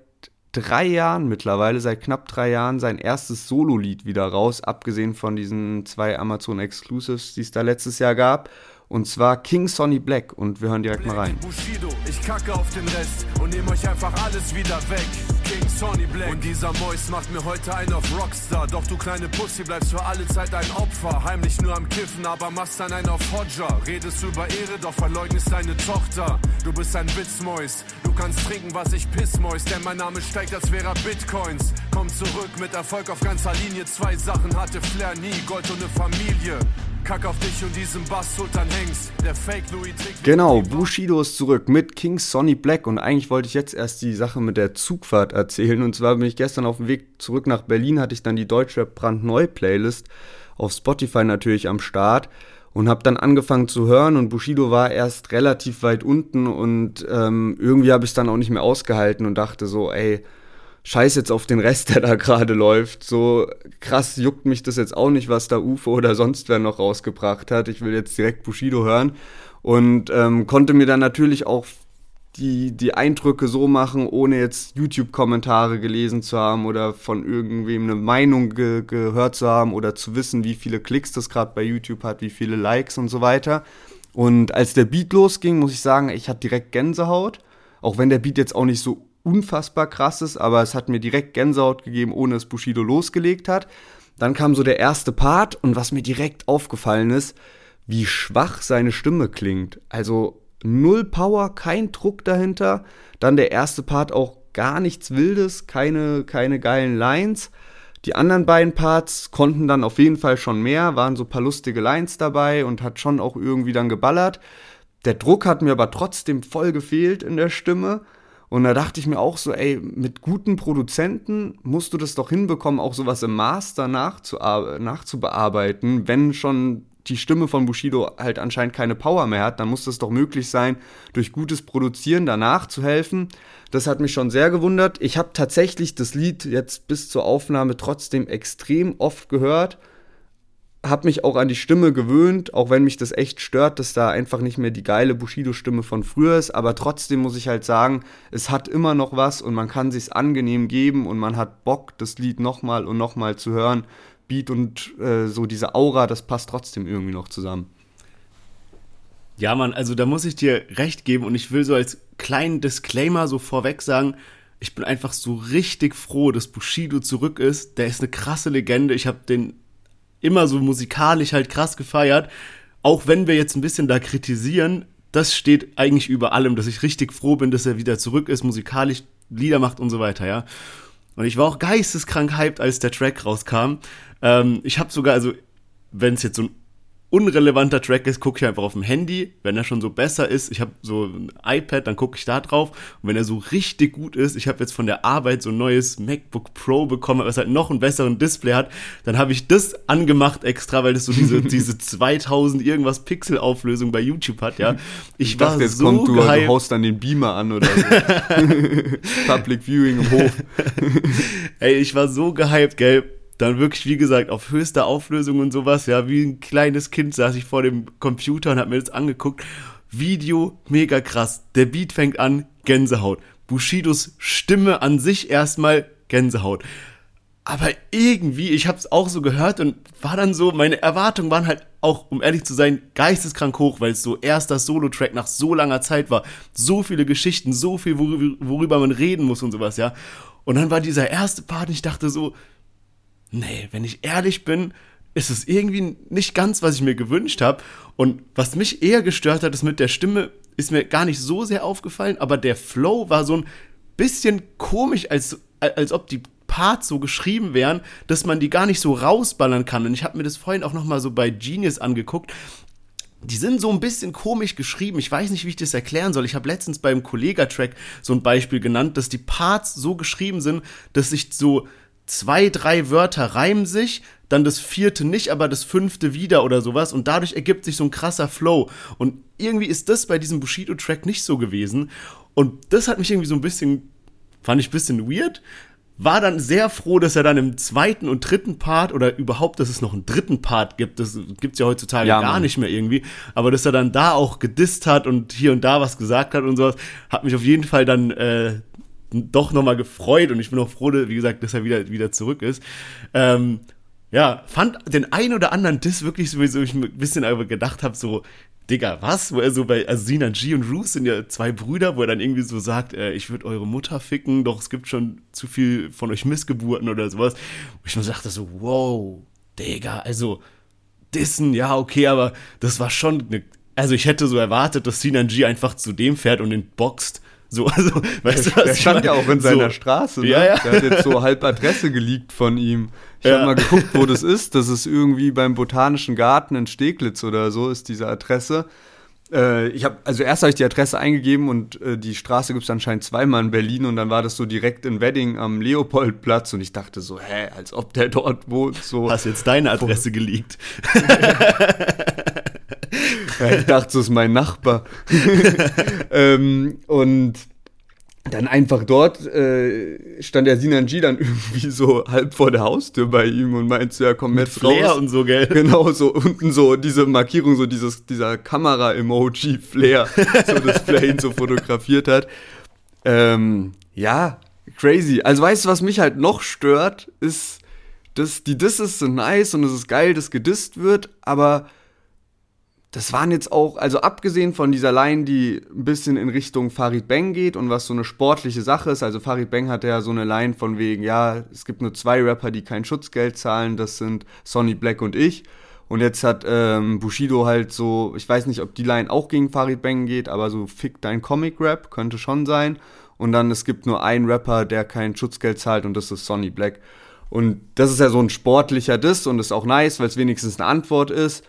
drei Jahren mittlerweile, seit knapp drei Jahren, sein erstes Solo-Lied wieder raus, abgesehen von diesen zwei Amazon Exclusives, die es da letztes Jahr gab. Und zwar King Sonny Black. Und wir hören direkt mal rein. Bushido, ich kacke auf den Rest und nehme euch einfach alles wieder weg. King Sonny Black. Und dieser Mois macht mir heute einen auf Rockstar. Doch du kleine Pussy bleibst für alle Zeit ein Opfer. Heimlich nur am Kiffen, aber machst dann einen auf Hodger. Redest über Ehre, doch verleugnest deine Tochter. Du bist ein Witzmois. Du kannst trinken, was ich Pissmois. Denn mein Name steigt, als wäre Bitcoins. Komm zurück mit Erfolg auf ganzer Linie. Zwei Sachen hatte Flair nie. Gold und eine Familie. Kack auf dich und diesen Bass Sultan Hengst. Der Fake Louis trägt Genau, Bushido ist zurück mit King Sonny Black und eigentlich wollte ich jetzt erst die Sache mit der Zugfahrt erzählen und zwar bin ich gestern auf dem Weg zurück nach Berlin, hatte ich dann die Deutschrap brandneu Playlist auf Spotify natürlich am Start und habe dann angefangen zu hören und Bushido war erst relativ weit unten und ähm, irgendwie habe ich es dann auch nicht mehr ausgehalten und dachte so, ey, scheiß jetzt auf den Rest, der da gerade läuft. So krass juckt mich das jetzt auch nicht, was da UFO oder sonst wer noch rausgebracht hat. Ich will jetzt direkt Bushido hören. Und ähm, konnte mir dann natürlich auch die, die Eindrücke so machen, ohne jetzt YouTube-Kommentare gelesen zu haben oder von irgendwem eine Meinung ge gehört zu haben oder zu wissen, wie viele Klicks das gerade bei YouTube hat, wie viele Likes und so weiter. Und als der Beat losging, muss ich sagen, ich hatte direkt Gänsehaut. Auch wenn der Beat jetzt auch nicht so unfassbar krasses, aber es hat mir direkt Gänsehaut gegeben, ohne dass Bushido losgelegt hat. Dann kam so der erste Part und was mir direkt aufgefallen ist, wie schwach seine Stimme klingt. Also null Power, kein Druck dahinter. Dann der erste Part auch gar nichts Wildes, keine, keine geilen Lines. Die anderen beiden Parts konnten dann auf jeden Fall schon mehr, waren so paar lustige Lines dabei und hat schon auch irgendwie dann geballert. Der Druck hat mir aber trotzdem voll gefehlt in der Stimme. Und da dachte ich mir auch so, ey, mit guten Produzenten musst du das doch hinbekommen, auch sowas im Master nachzubearbeiten, wenn schon die Stimme von Bushido halt anscheinend keine Power mehr hat, dann muss das doch möglich sein, durch gutes Produzieren danach zu helfen. Das hat mich schon sehr gewundert. Ich habe tatsächlich das Lied jetzt bis zur Aufnahme trotzdem extrem oft gehört. Habe mich auch an die Stimme gewöhnt, auch wenn mich das echt stört, dass da einfach nicht mehr die geile Bushido-Stimme von früher ist. Aber trotzdem muss ich halt sagen, es hat immer noch was und man kann sich's angenehm geben und man hat Bock, das Lied nochmal und nochmal zu hören. Beat und äh, so diese Aura, das passt trotzdem irgendwie noch zusammen. Ja, Mann, also da muss ich dir recht geben und ich will so als kleinen Disclaimer so vorweg sagen, ich bin einfach so richtig froh, dass Bushido zurück ist. Der ist eine krasse Legende. Ich habe den immer so musikalisch halt krass gefeiert. Auch wenn wir jetzt ein bisschen da kritisieren, das steht eigentlich über allem, dass ich richtig froh bin, dass er wieder zurück ist, musikalisch Lieder macht und so weiter, ja. Und ich war auch geisteskrank hyped, als der Track rauskam. Ähm, ich habe sogar, also wenn es jetzt so ein unrelevanter Track ist, gucke ich einfach auf dem Handy. Wenn er schon so besser ist, ich habe so ein iPad, dann gucke ich da drauf. Und wenn er so richtig gut ist, ich habe jetzt von der Arbeit so ein neues MacBook Pro bekommen, was halt noch einen besseren Display hat, dann habe ich das angemacht extra, weil das so diese, diese 2000 irgendwas Pixel Auflösung bei YouTube hat, ja. Ich, ich war dachte, jetzt so kommt du, du haust dann den Beamer an oder so. Public Viewing im Hof. Ey, ich war so gehypt, gell dann wirklich, wie gesagt, auf höchster Auflösung und sowas, ja, wie ein kleines Kind saß ich vor dem Computer und hab mir das angeguckt. Video, mega krass. Der Beat fängt an, Gänsehaut. Bushidos Stimme an sich erstmal Gänsehaut. Aber irgendwie, ich hab's auch so gehört und war dann so, meine Erwartungen waren halt auch, um ehrlich zu sein, geisteskrank hoch, weil es so erster Solo-Track nach so langer Zeit war. So viele Geschichten, so viel, worüber, man reden muss und sowas, ja. Und dann war dieser erste Part und ich dachte so, nee, wenn ich ehrlich bin, ist es irgendwie nicht ganz, was ich mir gewünscht habe. Und was mich eher gestört hat, ist mit der Stimme, ist mir gar nicht so sehr aufgefallen, aber der Flow war so ein bisschen komisch, als, als ob die Parts so geschrieben wären, dass man die gar nicht so rausballern kann. Und ich habe mir das vorhin auch noch mal so bei Genius angeguckt. Die sind so ein bisschen komisch geschrieben. Ich weiß nicht, wie ich das erklären soll. Ich habe letztens beim Kollega-Track so ein Beispiel genannt, dass die Parts so geschrieben sind, dass sich so zwei, drei Wörter reimen sich, dann das vierte nicht, aber das fünfte wieder oder sowas und dadurch ergibt sich so ein krasser Flow. Und irgendwie ist das bei diesem Bushido-Track nicht so gewesen. Und das hat mich irgendwie so ein bisschen, fand ich ein bisschen weird. War dann sehr froh, dass er dann im zweiten und dritten Part oder überhaupt, dass es noch einen dritten Part gibt, das gibt's ja heutzutage ja, gar nicht mehr irgendwie, aber dass er dann da auch gedisst hat und hier und da was gesagt hat und sowas, hat mich auf jeden Fall dann äh, doch nochmal gefreut und ich bin auch froh, wie gesagt, dass er wieder, wieder zurück ist. Ähm, ja, fand den ein oder anderen Diss wirklich so, wie ich ein bisschen gedacht habe, so, Digga, was? Wo er so bei, also Sina G und Roos sind ja zwei Brüder, wo er dann irgendwie so sagt, äh, ich würde eure Mutter ficken, doch es gibt schon zu viel von euch Missgeburten oder sowas. Wo ich mir sagte so, wow, Digga, also Dissen, ja, okay, aber das war schon eine, also ich hätte so erwartet, dass Sinan G einfach zu dem fährt und ihn boxt so, also, weißt der, du, was der stand ja auch in seiner so. Straße, ne? Ja, ja. Der hat jetzt so halb Adresse geleakt von ihm. Ich ja. habe mal geguckt, wo das ist. Das ist irgendwie beim Botanischen Garten in Steglitz oder so, ist diese Adresse. Äh, ich habe, also erst habe ich die Adresse eingegeben und äh, die Straße gibt es anscheinend zweimal in Berlin und dann war das so direkt in Wedding am Leopoldplatz und ich dachte so, hä, als ob der dort wohnt. So. Hast jetzt deine Adresse geleakt. Ja, ich dachte, das ist mein Nachbar. ähm, und dann einfach dort äh, stand der Sinan G dann irgendwie so halb vor der Haustür bei ihm und meinte ja komm Mit jetzt Flair raus. und so, gell? Genau, so unten so diese Markierung, so dieses, dieser Kamera-Emoji Flair, so dass Flair ihn so fotografiert hat. Ähm, ja, crazy. Also weißt du, was mich halt noch stört, ist, dass die Disses sind nice und es ist geil, dass gedisst wird, aber das waren jetzt auch, also abgesehen von dieser Line, die ein bisschen in Richtung Farid Bang geht und was so eine sportliche Sache ist. Also Farid Bang hatte ja so eine Line von wegen, ja, es gibt nur zwei Rapper, die kein Schutzgeld zahlen, das sind Sonny Black und ich. Und jetzt hat ähm, Bushido halt so, ich weiß nicht, ob die Line auch gegen Farid Bang geht, aber so Fick dein Comic-Rap könnte schon sein. Und dann, es gibt nur einen Rapper, der kein Schutzgeld zahlt und das ist Sonny Black. Und das ist ja so ein sportlicher Diss und ist auch nice, weil es wenigstens eine Antwort ist.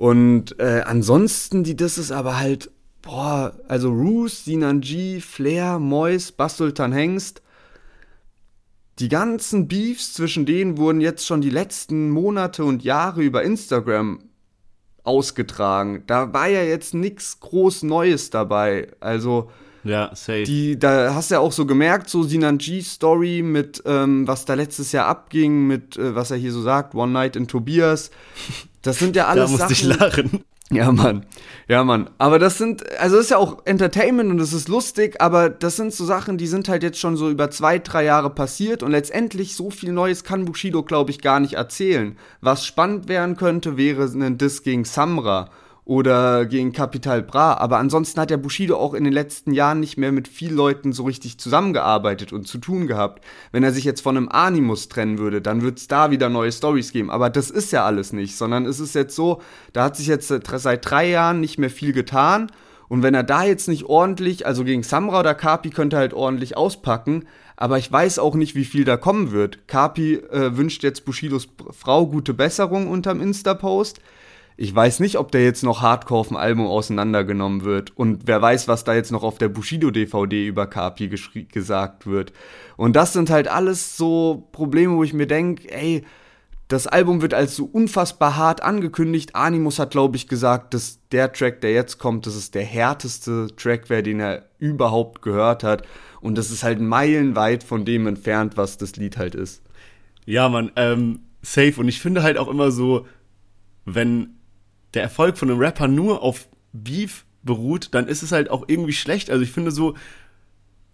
Und äh, ansonsten, die ist aber halt, boah, also Roos, Sinan G, Flair, Mois, Bastultan Hengst. Die ganzen Beefs zwischen denen wurden jetzt schon die letzten Monate und Jahre über Instagram ausgetragen. Da war ja jetzt nichts groß Neues dabei. Also, ja, safe. Die, da hast du ja auch so gemerkt, so Sinan G-Story mit, ähm, was da letztes Jahr abging, mit, äh, was er hier so sagt, One Night in Tobias. Das sind ja alles da musste Sachen. ich lachen. Ja, Mann. Ja, Mann. Aber das sind, also das ist ja auch Entertainment und das ist lustig, aber das sind so Sachen, die sind halt jetzt schon so über zwei, drei Jahre passiert und letztendlich so viel Neues kann Bushido, glaube ich, gar nicht erzählen. Was spannend werden könnte, wäre ein Diss gegen Samra oder gegen Capital Bra. Aber ansonsten hat der Bushido auch in den letzten Jahren nicht mehr mit vielen Leuten so richtig zusammengearbeitet und zu tun gehabt. Wenn er sich jetzt von einem Animus trennen würde, dann wird es da wieder neue Stories geben. Aber das ist ja alles nicht, sondern es ist jetzt so, da hat sich jetzt seit drei Jahren nicht mehr viel getan. Und wenn er da jetzt nicht ordentlich, also gegen Samra oder Kapi könnte er halt ordentlich auspacken, aber ich weiß auch nicht, wie viel da kommen wird. Kapi äh, wünscht jetzt Bushidos Frau gute Besserung unterm Insta-Post ich weiß nicht, ob der jetzt noch hardcore auf dem Album auseinandergenommen wird. Und wer weiß, was da jetzt noch auf der Bushido-DVD über Kapi gesagt wird. Und das sind halt alles so Probleme, wo ich mir denke, ey, das Album wird als so unfassbar hart angekündigt. Animus hat, glaube ich, gesagt, dass der Track, der jetzt kommt, das ist der härteste Track wäre, den er überhaupt gehört hat. Und das ist halt meilenweit von dem entfernt, was das Lied halt ist. Ja, man, ähm, safe. Und ich finde halt auch immer so, wenn der Erfolg von einem Rapper nur auf Beef beruht, dann ist es halt auch irgendwie schlecht. Also ich finde so,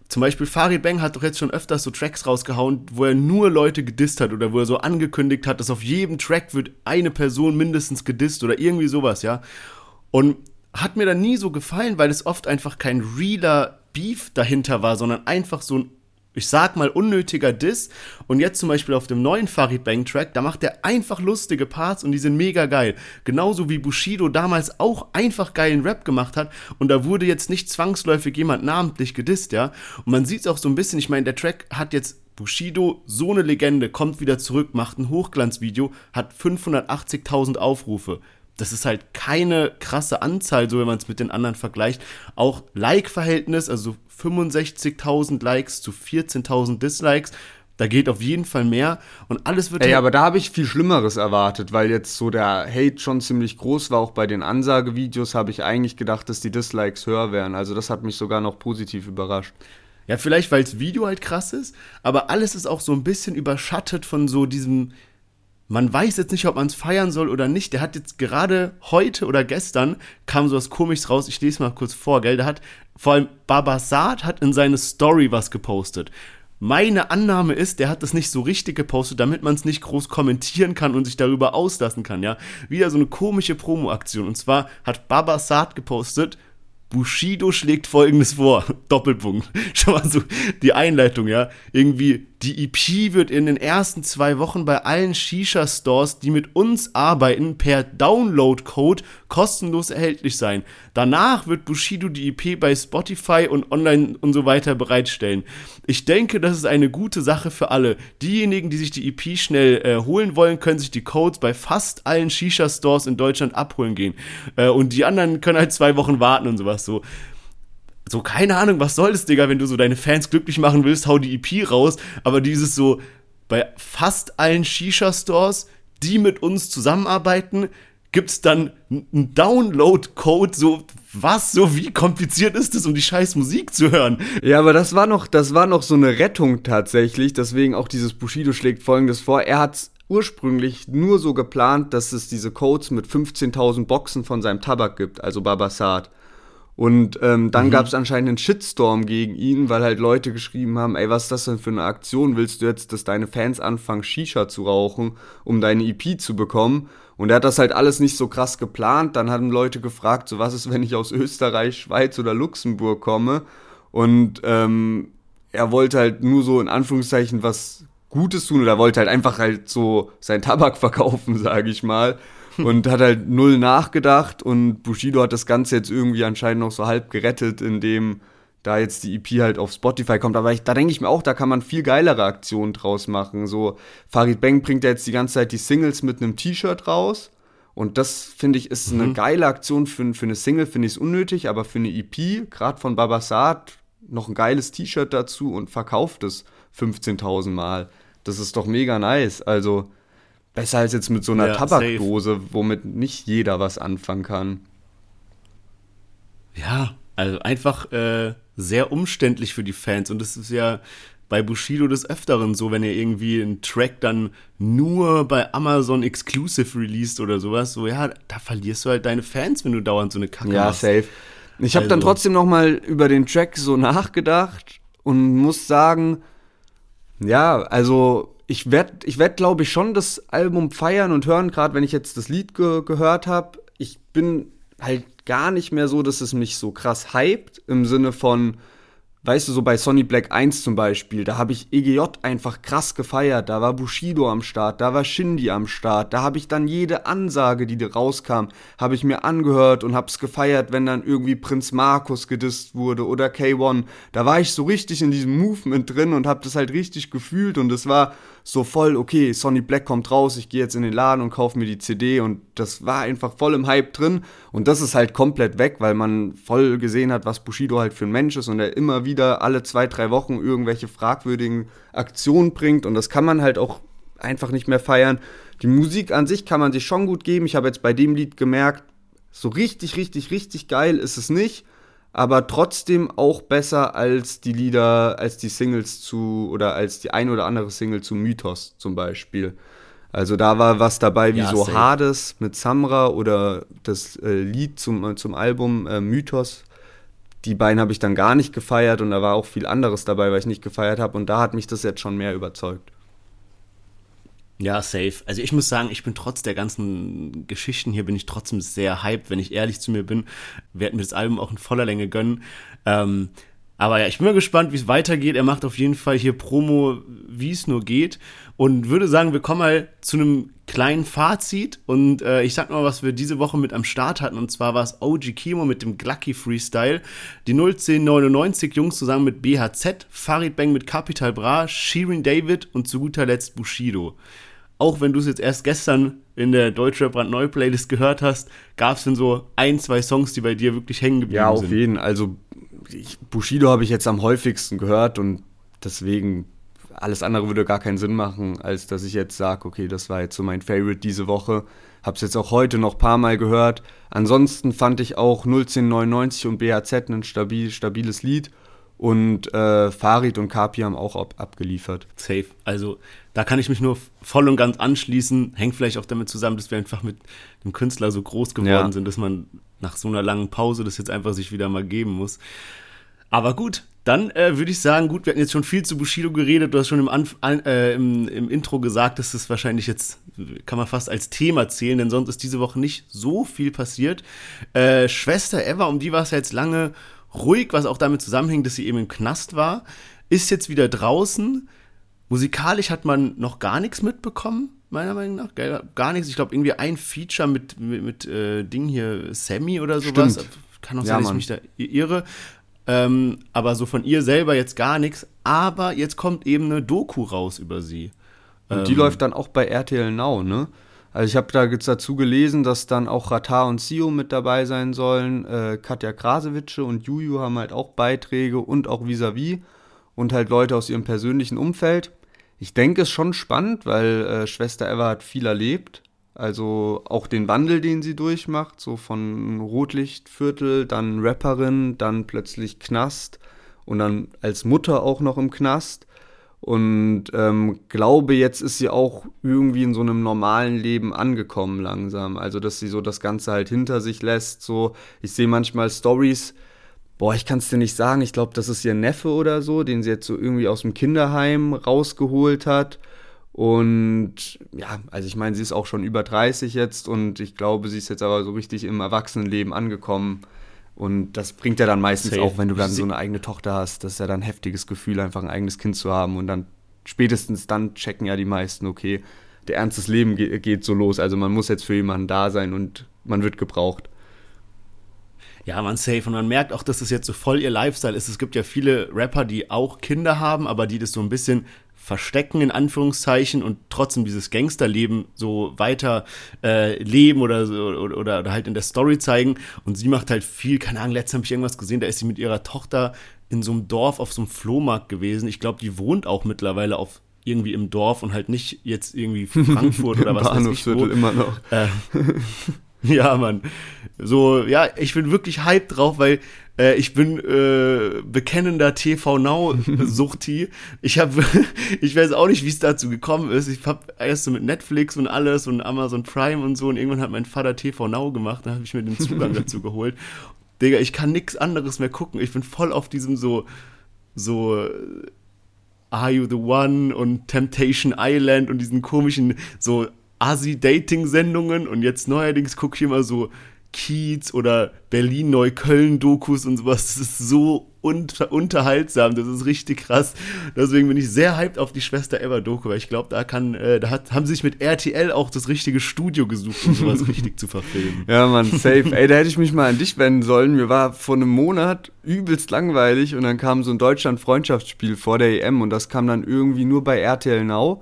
zum Beispiel Farid Bang hat doch jetzt schon öfters so Tracks rausgehauen, wo er nur Leute gedisst hat oder wo er so angekündigt hat, dass auf jedem Track wird eine Person mindestens gedisst oder irgendwie sowas, ja. Und hat mir dann nie so gefallen, weil es oft einfach kein realer Beef dahinter war, sondern einfach so ein ich sag mal, unnötiger Diss. Und jetzt zum Beispiel auf dem neuen Farid Bang Track, da macht er einfach lustige Parts und die sind mega geil. Genauso wie Bushido damals auch einfach geilen Rap gemacht hat. Und da wurde jetzt nicht zwangsläufig jemand namentlich gedisst, ja. Und man sieht es auch so ein bisschen, ich meine, der Track hat jetzt Bushido, so eine Legende, kommt wieder zurück, macht ein Hochglanzvideo, hat 580.000 Aufrufe das ist halt keine krasse Anzahl, so wenn man es mit den anderen vergleicht. Auch Like-Verhältnis, also 65.000 Likes zu 14.000 Dislikes. Da geht auf jeden Fall mehr und alles wird. Ey, halt aber da habe ich viel Schlimmeres erwartet, weil jetzt so der Hate schon ziemlich groß war. Auch bei den Ansagevideos habe ich eigentlich gedacht, dass die Dislikes höher wären. Also das hat mich sogar noch positiv überrascht. Ja, vielleicht weil das Video halt krass ist, aber alles ist auch so ein bisschen überschattet von so diesem man weiß jetzt nicht, ob man es feiern soll oder nicht. Der hat jetzt gerade heute oder gestern kam so was Komisches raus. Ich lese mal kurz vor, gell? Der hat vor allem Babasat hat in seine Story was gepostet. Meine Annahme ist, der hat das nicht so richtig gepostet, damit man es nicht groß kommentieren kann und sich darüber auslassen kann, ja. Wieder so eine komische Promo-Aktion. Und zwar hat Babasat gepostet, Bushido schlägt folgendes vor. Doppelpunkt. Schon mal so die Einleitung, ja. Irgendwie, die EP wird in den ersten zwei Wochen bei allen Shisha-Stores, die mit uns arbeiten, per Download-Code kostenlos erhältlich sein. Danach wird Bushido die EP bei Spotify und online und so weiter bereitstellen. Ich denke, das ist eine gute Sache für alle. Diejenigen, die sich die EP schnell äh, holen wollen, können sich die Codes bei fast allen Shisha-Stores in Deutschland abholen gehen. Äh, und die anderen können halt zwei Wochen warten und sowas so so, keine Ahnung, was soll das, Digga, wenn du so deine Fans glücklich machen willst, hau die EP raus, aber dieses so, bei fast allen Shisha-Stores, die mit uns zusammenarbeiten, gibt es dann einen Download-Code, so was, so wie kompliziert ist es, um die scheiß Musik zu hören? Ja, aber das war noch, das war noch so eine Rettung tatsächlich, deswegen auch dieses Bushido schlägt folgendes vor. Er hat ursprünglich nur so geplant, dass es diese Codes mit 15.000 Boxen von seinem Tabak gibt, also Babasat. Und ähm, dann mhm. gab es anscheinend einen Shitstorm gegen ihn, weil halt Leute geschrieben haben, ey, was ist das denn für eine Aktion? Willst du jetzt, dass deine Fans anfangen, Shisha zu rauchen, um deine EP zu bekommen? Und er hat das halt alles nicht so krass geplant. Dann haben Leute gefragt, so was ist, wenn ich aus Österreich, Schweiz oder Luxemburg komme? Und ähm, er wollte halt nur so in Anführungszeichen was Gutes tun oder wollte halt einfach halt so sein Tabak verkaufen, sage ich mal und hat halt null nachgedacht und Bushido hat das Ganze jetzt irgendwie anscheinend noch so halb gerettet, indem da jetzt die EP halt auf Spotify kommt. Aber ich, da denke ich mir auch, da kann man viel geilere Aktionen draus machen. So, Farid Bang bringt ja jetzt die ganze Zeit die Singles mit einem T-Shirt raus. Und das finde ich ist mhm. eine geile Aktion für, für eine Single, finde ich es unnötig, aber für eine EP, gerade von Babasat, noch ein geiles T-Shirt dazu und verkauft es 15.000 Mal. Das ist doch mega nice. Also, Besser als jetzt mit so einer ja, Tabakdose, safe. womit nicht jeder was anfangen kann. Ja, also einfach äh, sehr umständlich für die Fans. Und das ist ja bei Bushido des Öfteren so, wenn er irgendwie einen Track dann nur bei Amazon Exclusive released oder sowas, so ja, da verlierst du halt deine Fans, wenn du dauernd so eine Kacke ja, machst. Ja, safe. Ich habe also. dann trotzdem noch mal über den Track so nachgedacht und muss sagen, ja, also ich werde, ich werd, glaube ich, schon das Album feiern und hören, gerade wenn ich jetzt das Lied ge gehört habe. Ich bin halt gar nicht mehr so, dass es mich so krass hypt, im Sinne von, weißt du, so bei Sonny Black 1 zum Beispiel, da habe ich EGJ einfach krass gefeiert, da war Bushido am Start, da war Shindy am Start, da habe ich dann jede Ansage, die da rauskam, habe ich mir angehört und habe es gefeiert, wenn dann irgendwie Prinz Markus gedisst wurde oder K1, da war ich so richtig in diesem Movement drin und habe das halt richtig gefühlt und es war so voll, okay, Sonny Black kommt raus, ich gehe jetzt in den Laden und kaufe mir die CD und das war einfach voll im Hype drin und das ist halt komplett weg, weil man voll gesehen hat, was Bushido halt für ein Mensch ist und er immer wieder alle zwei, drei Wochen irgendwelche fragwürdigen Aktionen bringt und das kann man halt auch einfach nicht mehr feiern. Die Musik an sich kann man sich schon gut geben. Ich habe jetzt bei dem Lied gemerkt, so richtig, richtig, richtig geil ist es nicht aber trotzdem auch besser als die Lieder, als die Singles zu, oder als die ein oder andere Single zu Mythos zum Beispiel. Also da war was dabei wie ja, so safe. Hades mit Samra oder das äh, Lied zum, zum Album äh, Mythos. Die beiden habe ich dann gar nicht gefeiert und da war auch viel anderes dabei, was ich nicht gefeiert habe und da hat mich das jetzt schon mehr überzeugt. Ja, safe. Also ich muss sagen, ich bin trotz der ganzen Geschichten hier, bin ich trotzdem sehr hyped, wenn ich ehrlich zu mir bin. Hätten mir das Album auch in voller Länge gönnen. Ähm, aber ja, ich bin mal gespannt, wie es weitergeht. Er macht auf jeden Fall hier Promo, wie es nur geht. Und würde sagen, wir kommen mal zu einem kleinen Fazit. Und äh, ich sag mal, was wir diese Woche mit am Start hatten. Und zwar war es OG Kimo mit dem Glucky Freestyle. Die 01099 Jungs zusammen mit BHZ, Farid Bang mit Capital Bra, Shirin David und zu guter Letzt Bushido auch wenn du es jetzt erst gestern in der Deutsche Brandneu Playlist gehört hast, gab es denn so ein, zwei Songs, die bei dir wirklich hängen geblieben sind? Ja, auf sind? jeden. Also ich, Bushido habe ich jetzt am häufigsten gehört und deswegen alles andere würde gar keinen Sinn machen, als dass ich jetzt sage, okay, das war jetzt so mein Favorite diese Woche. Hab's jetzt auch heute noch ein paar Mal gehört. Ansonsten fand ich auch 01099 und BHZ ein stabil, stabiles Lied. Und äh, Farid und Kapi haben auch ab, abgeliefert. Safe. Also da kann ich mich nur voll und ganz anschließen. Hängt vielleicht auch damit zusammen, dass wir einfach mit dem Künstler so groß geworden ja. sind, dass man nach so einer langen Pause das jetzt einfach sich wieder mal geben muss. Aber gut, dann äh, würde ich sagen, gut, wir hatten jetzt schon viel zu Bushido geredet. Du hast schon im, Anf äh, im, im Intro gesagt, dass das wahrscheinlich jetzt, kann man fast als Thema zählen, denn sonst ist diese Woche nicht so viel passiert. Äh, Schwester Eva, um die war es ja jetzt lange ruhig, was auch damit zusammenhängt, dass sie eben im Knast war, ist jetzt wieder draußen. Musikalisch hat man noch gar nichts mitbekommen, meiner Meinung nach. Gar nichts. Ich glaube, irgendwie ein Feature mit, mit, mit äh, Ding hier, Sammy oder sowas. Stimmt. Kann auch sein, ja, dass ich mich da irre. Ähm, aber so von ihr selber jetzt gar nichts. Aber jetzt kommt eben eine Doku raus über sie. Und ähm, die läuft dann auch bei RTL Now, ne? Also ich habe da jetzt dazu gelesen, dass dann auch Rata und Sio mit dabei sein sollen. Äh, Katja Krasewitsche und Juju haben halt auch Beiträge und auch Vis-a-vis und halt Leute aus ihrem persönlichen Umfeld. Ich denke, es ist schon spannend, weil äh, Schwester Eva hat viel erlebt. Also auch den Wandel, den sie durchmacht, so von Rotlichtviertel, dann Rapperin, dann plötzlich Knast und dann als Mutter auch noch im Knast. Und ähm, glaube, jetzt ist sie auch irgendwie in so einem normalen Leben angekommen langsam. Also, dass sie so das Ganze halt hinter sich lässt. So, ich sehe manchmal Stories, boah, ich kann es dir nicht sagen, ich glaube, das ist ihr Neffe oder so, den sie jetzt so irgendwie aus dem Kinderheim rausgeholt hat. Und ja, also ich meine, sie ist auch schon über 30 jetzt und ich glaube, sie ist jetzt aber so richtig im Erwachsenenleben angekommen. Und das bringt ja dann meistens Safe. auch, wenn du dann so eine eigene Tochter hast, das ist ja dann ein heftiges Gefühl, einfach ein eigenes Kind zu haben. Und dann spätestens dann checken ja die meisten, okay, der Ernst des Lebens geht so los. Also man muss jetzt für jemanden da sein und man wird gebraucht ja, man safe. Und man merkt auch, dass das jetzt so voll ihr Lifestyle ist. Es gibt ja viele Rapper, die auch Kinder haben, aber die das so ein bisschen verstecken, in Anführungszeichen, und trotzdem dieses Gangsterleben so weiter äh, leben oder, so, oder, oder halt in der Story zeigen. Und sie macht halt viel, keine Ahnung, letztens habe ich irgendwas gesehen, da ist sie mit ihrer Tochter in so einem Dorf auf so einem Flohmarkt gewesen. Ich glaube, die wohnt auch mittlerweile auf irgendwie im Dorf und halt nicht jetzt irgendwie Frankfurt oder was weiß ich wo. immer noch. Äh, Ja, Mann. So, ja, ich bin wirklich hyped drauf, weil äh, ich bin äh, bekennender TV Now Suchti. Ich habe ich weiß auch nicht, wie es dazu gekommen ist. Ich habe erst so mit Netflix und alles und Amazon Prime und so und irgendwann hat mein Vater TV Now gemacht, da habe ich mir den Zugang dazu geholt. Digga, ich kann nichts anderes mehr gucken. Ich bin voll auf diesem so so Are You the One und Temptation Island und diesen komischen so Asi-Dating-Sendungen und jetzt neuerdings gucke ich immer so Kiez oder Berlin-Neukölln-Dokus und sowas. Das ist so unter unterhaltsam, das ist richtig krass. Deswegen bin ich sehr hyped auf die Schwester Ever-Doku, weil ich glaube, da kann, äh, da hat, haben sie sich mit RTL auch das richtige Studio gesucht, um sowas richtig zu verfilmen. Ja, Mann, safe. Ey, da hätte ich mich mal an dich wenden sollen. Mir war vor einem Monat übelst langweilig und dann kam so ein Deutschland-Freundschaftsspiel vor der EM und das kam dann irgendwie nur bei RTL Now.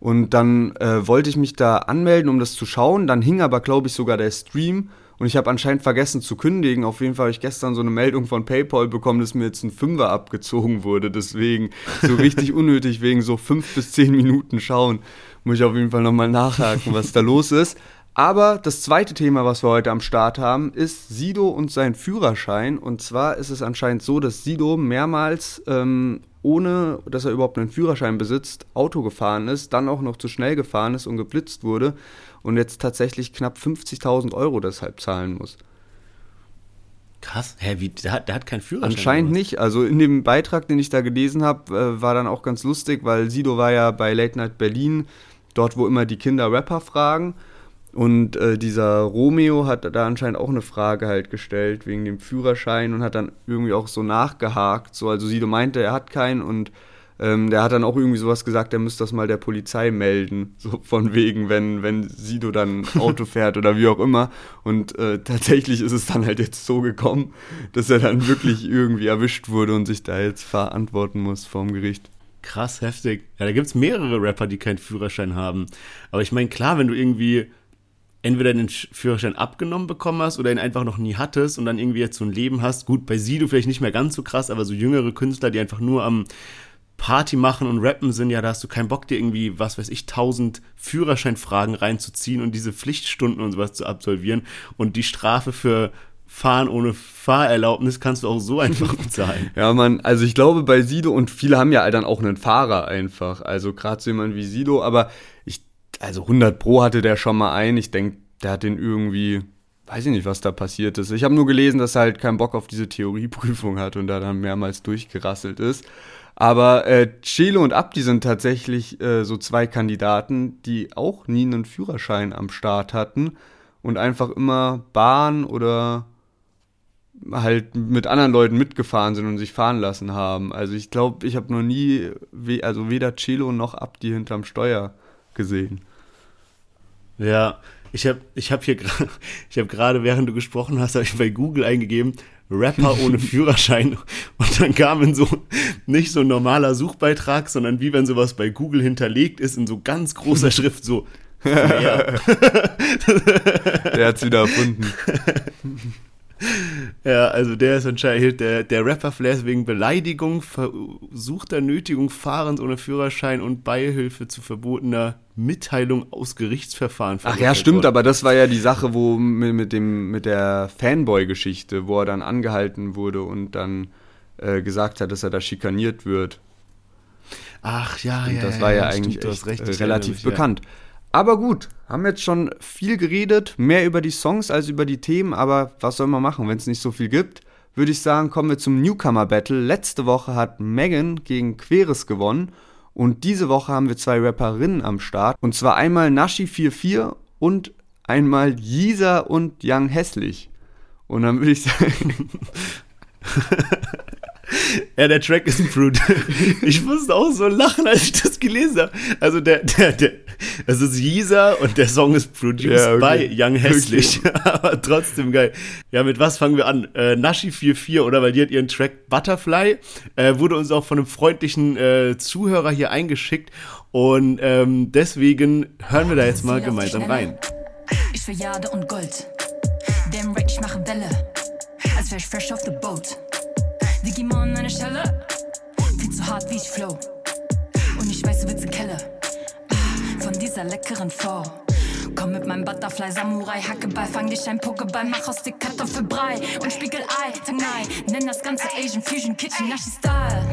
Und dann äh, wollte ich mich da anmelden, um das zu schauen. Dann hing aber, glaube ich, sogar der Stream. Und ich habe anscheinend vergessen zu kündigen. Auf jeden Fall habe ich gestern so eine Meldung von PayPal bekommen, dass mir jetzt ein Fünfer abgezogen wurde. Deswegen so richtig unnötig wegen so fünf bis zehn Minuten schauen. Muss ich auf jeden Fall nochmal nachhaken, was da los ist. Aber das zweite Thema, was wir heute am Start haben, ist Sido und sein Führerschein. Und zwar ist es anscheinend so, dass Sido mehrmals ähm, ohne dass er überhaupt einen Führerschein besitzt, Auto gefahren ist, dann auch noch zu schnell gefahren ist und geblitzt wurde und jetzt tatsächlich knapp 50.000 Euro deshalb zahlen muss. Krass, hä, wie, der hat, der hat keinen Führerschein? Anscheinend nicht. Also in dem Beitrag, den ich da gelesen habe, äh, war dann auch ganz lustig, weil Sido war ja bei Late Night Berlin, dort wo immer die Kinder Rapper fragen. Und äh, dieser Romeo hat da anscheinend auch eine Frage halt gestellt wegen dem Führerschein und hat dann irgendwie auch so nachgehakt. So, also Sido meinte, er hat keinen und ähm, der hat dann auch irgendwie sowas gesagt, er müsste das mal der Polizei melden. So von wegen, wenn, wenn Sido dann Auto fährt oder wie auch immer. Und äh, tatsächlich ist es dann halt jetzt so gekommen, dass er dann wirklich irgendwie erwischt wurde und sich da jetzt verantworten muss vorm Gericht. Krass, heftig. Ja, da gibt es mehrere Rapper, die keinen Führerschein haben. Aber ich meine, klar, wenn du irgendwie entweder den Führerschein abgenommen bekommen hast oder ihn einfach noch nie hattest und dann irgendwie jetzt so ein Leben hast. Gut, bei Sido vielleicht nicht mehr ganz so krass, aber so jüngere Künstler, die einfach nur am Party machen und rappen sind, ja, da hast du keinen Bock, dir irgendwie, was weiß ich, tausend Führerscheinfragen reinzuziehen und diese Pflichtstunden und sowas zu absolvieren und die Strafe für Fahren ohne Fahrerlaubnis kannst du auch so einfach bezahlen. ja, man, also ich glaube bei Sido und viele haben ja dann auch einen Fahrer einfach, also gerade so jemand wie Sido, aber ich also 100 Pro hatte der schon mal ein. Ich denke, der hat den irgendwie, weiß ich nicht, was da passiert ist. Ich habe nur gelesen, dass er halt keinen Bock auf diese Theorieprüfung hat und da dann mehrmals durchgerasselt ist. Aber äh, Chelo und Abdi sind tatsächlich äh, so zwei Kandidaten, die auch nie einen Führerschein am Start hatten und einfach immer Bahn oder halt mit anderen Leuten mitgefahren sind und sich fahren lassen haben. Also ich glaube, ich habe noch nie, we also weder Chelo noch Abdi hinterm Steuer gesehen. Ja, ich habe ich hab hier ich habe gerade während du gesprochen hast, habe ich bei Google eingegeben Rapper ohne Führerschein und dann kam in so nicht so ein normaler Suchbeitrag, sondern wie wenn sowas bei Google hinterlegt ist in so ganz großer Schrift so Der hat's wieder erfunden. Ja, also der ist anscheinend, der, der Rapper Flair wegen Beleidigung, versuchter Nötigung, Fahrens ohne Führerschein und Beihilfe zu verbotener Mitteilung aus Gerichtsverfahren. Ach ja, stimmt, worden. aber das war ja die Sache, wo mit, dem, mit der Fanboy-Geschichte, wo er dann angehalten wurde und dann äh, gesagt hat, dass er da schikaniert wird. Ach ja, Und ja. das ja, war ja ja, eigentlich stimmt, echt, recht, äh, relativ mich, ja. bekannt. Aber gut, haben jetzt schon viel geredet, mehr über die Songs als über die Themen, aber was soll man machen, wenn es nicht so viel gibt? Würde ich sagen, kommen wir zum Newcomer Battle. Letzte Woche hat Megan gegen Queres gewonnen und diese Woche haben wir zwei Rapperinnen am Start. Und zwar einmal Nashi44 und einmal Yisa und Young Hässlich. Und dann würde ich sagen, Ja, der Track ist Fruit. Ich musste auch so lachen, als ich das gelesen habe. Also der, der, der, es ist Yeezer und der Song ist produced Ja, okay. by Young Hässlich. Aber trotzdem geil. Ja, mit was fangen wir an? Äh, Nashi44, oder? Weil die hat ihren Track Butterfly, äh, wurde uns auch von einem freundlichen äh, Zuhörer hier eingeschickt. Und ähm, deswegen hören wir da jetzt mal gemeinsam rein. Ich will Jade und Gold. Damn right, ich mache Welle. Als wär ich fresh off the boat. Der Stelle. Viel zu hart wie ich flow. Und ich weiß, du willst Kelle. Ah, Von dieser leckeren Frau. Komm mit meinem Butterfly, Samurai, Hackeball, fang dich ein Pokéball, mach aus dir Kartoffelbrei und Spiegelei, Tangai, nenn das ganze Asian Fusion Kitchen, Nashi Style.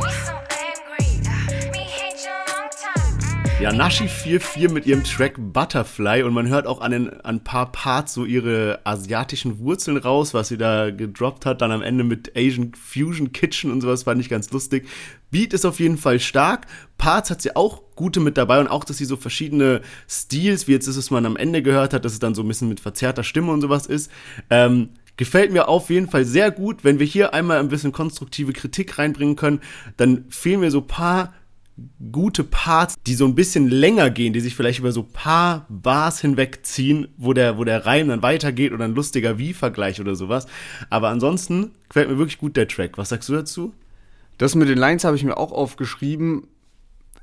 Ja, Nashi44 mit ihrem Track Butterfly und man hört auch an, den, an ein paar Parts so ihre asiatischen Wurzeln raus, was sie da gedroppt hat, dann am Ende mit Asian Fusion Kitchen und sowas, fand ich ganz lustig. Beat ist auf jeden Fall stark, Parts hat sie auch gute mit dabei und auch, dass sie so verschiedene Stils, wie jetzt ist es man am Ende gehört hat, dass es dann so ein bisschen mit verzerrter Stimme und sowas ist, ähm, Gefällt mir auf jeden Fall sehr gut. Wenn wir hier einmal ein bisschen konstruktive Kritik reinbringen können, dann fehlen mir so paar gute Parts, die so ein bisschen länger gehen, die sich vielleicht über so paar Bars hinwegziehen, wo der, wo der Reim dann weitergeht oder ein lustiger Wie-Vergleich oder sowas. Aber ansonsten gefällt mir wirklich gut der Track. Was sagst du dazu? Das mit den Lines habe ich mir auch aufgeschrieben.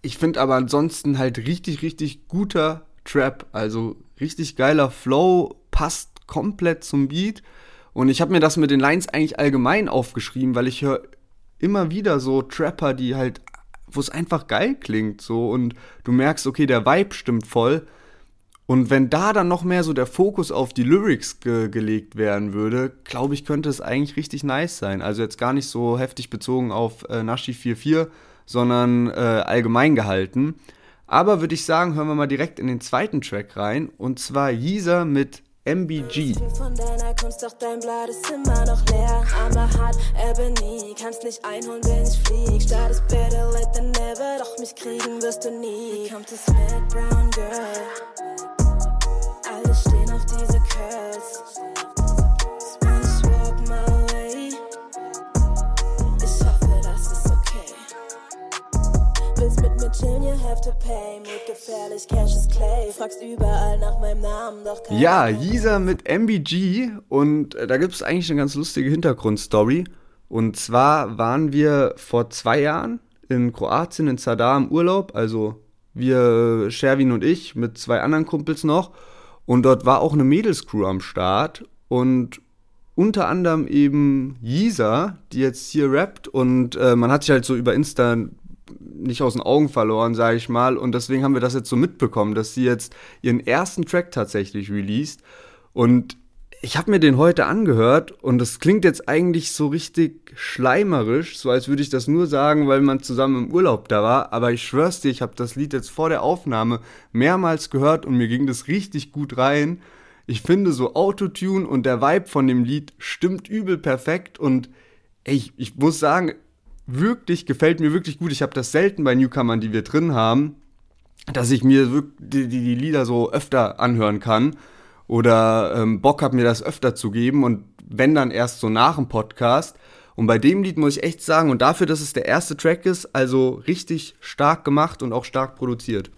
Ich finde aber ansonsten halt richtig, richtig guter Trap. Also richtig geiler Flow, passt komplett zum Beat. Und ich habe mir das mit den Lines eigentlich allgemein aufgeschrieben, weil ich höre immer wieder so Trapper, die halt, wo es einfach geil klingt, so und du merkst, okay, der Vibe stimmt voll. Und wenn da dann noch mehr so der Fokus auf die Lyrics ge gelegt werden würde, glaube ich, könnte es eigentlich richtig nice sein. Also jetzt gar nicht so heftig bezogen auf äh, Nashi 44, sondern äh, allgemein gehalten. Aber würde ich sagen, hören wir mal direkt in den zweiten Track rein. Und zwar Yeezer mit MBG. Von deiner Kunst, doch dein Blatt ist immer noch leer. Arme hart, Ebony, kannst nicht einholen, wenn ich flieg. Start ist better late than never, doch mich kriegen wirst du nie. Kommt es mit Brown Girl? Alle stehen auf diese Curls. Ja, Yeezer mit MBG und äh, da gibt es eigentlich eine ganz lustige Hintergrundstory. Und zwar waren wir vor zwei Jahren in Kroatien, in Zadar im Urlaub, also wir, Sherwin und ich, mit zwei anderen Kumpels noch. Und dort war auch eine Mädelscrew am Start und unter anderem eben Yeezer, die jetzt hier rappt. Und äh, man hat sich halt so über Insta nicht aus den Augen verloren, sage ich mal. Und deswegen haben wir das jetzt so mitbekommen, dass sie jetzt ihren ersten Track tatsächlich released. Und ich habe mir den heute angehört und das klingt jetzt eigentlich so richtig schleimerisch, so als würde ich das nur sagen, weil man zusammen im Urlaub da war. Aber ich schwör's dir, ich habe das Lied jetzt vor der Aufnahme mehrmals gehört und mir ging das richtig gut rein. Ich finde so Autotune und der Vibe von dem Lied stimmt übel perfekt und ey, ich, ich muss sagen, wirklich gefällt mir wirklich gut. Ich habe das selten bei Newcomern, die wir drin haben, dass ich mir die, die, die Lieder so öfter anhören kann oder ähm, Bock habe, mir das öfter zu geben und wenn dann erst so nach dem Podcast. Und bei dem Lied muss ich echt sagen, und dafür, dass es der erste Track ist, also richtig stark gemacht und auch stark produziert.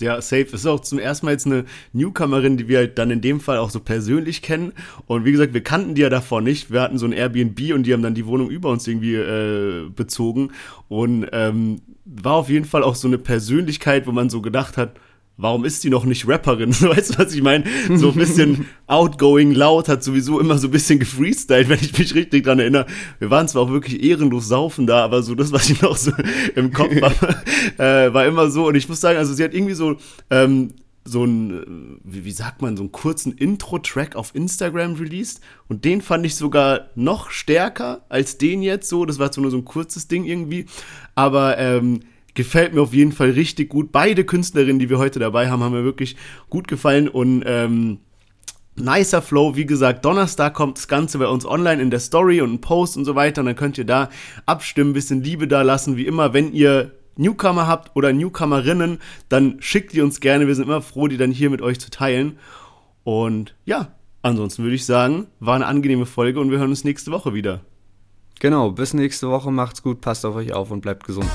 Ja, safe. Ist auch zum ersten Mal jetzt eine Newcomerin, die wir halt dann in dem Fall auch so persönlich kennen. Und wie gesagt, wir kannten die ja davor nicht. Wir hatten so ein Airbnb und die haben dann die Wohnung über uns irgendwie äh, bezogen. Und ähm, war auf jeden Fall auch so eine Persönlichkeit, wo man so gedacht hat, warum ist die noch nicht Rapperin? Weißt du, was ich meine? So ein bisschen outgoing, laut, hat sowieso immer so ein bisschen gefreestylt, wenn ich mich richtig dran erinnere. Wir waren zwar auch wirklich ehrenlos saufen da, aber so das, was ich noch so im Kopf habe, äh, war immer so. Und ich muss sagen, also sie hat irgendwie so, ähm, so ein, äh, wie, wie sagt man, so einen kurzen Intro-Track auf Instagram released. Und den fand ich sogar noch stärker als den jetzt so. Das war so nur so ein kurzes Ding irgendwie. Aber ähm, gefällt mir auf jeden Fall richtig gut. Beide Künstlerinnen, die wir heute dabei haben, haben mir wirklich gut gefallen und ähm, nicer Flow. Wie gesagt, Donnerstag kommt das Ganze bei uns online in der Story und ein Post und so weiter. Und dann könnt ihr da abstimmen, bisschen Liebe da lassen. Wie immer, wenn ihr Newcomer habt oder Newcomerinnen, dann schickt die uns gerne. Wir sind immer froh, die dann hier mit euch zu teilen. Und ja, ansonsten würde ich sagen, war eine angenehme Folge und wir hören uns nächste Woche wieder. Genau, bis nächste Woche. Macht's gut, passt auf euch auf und bleibt gesund.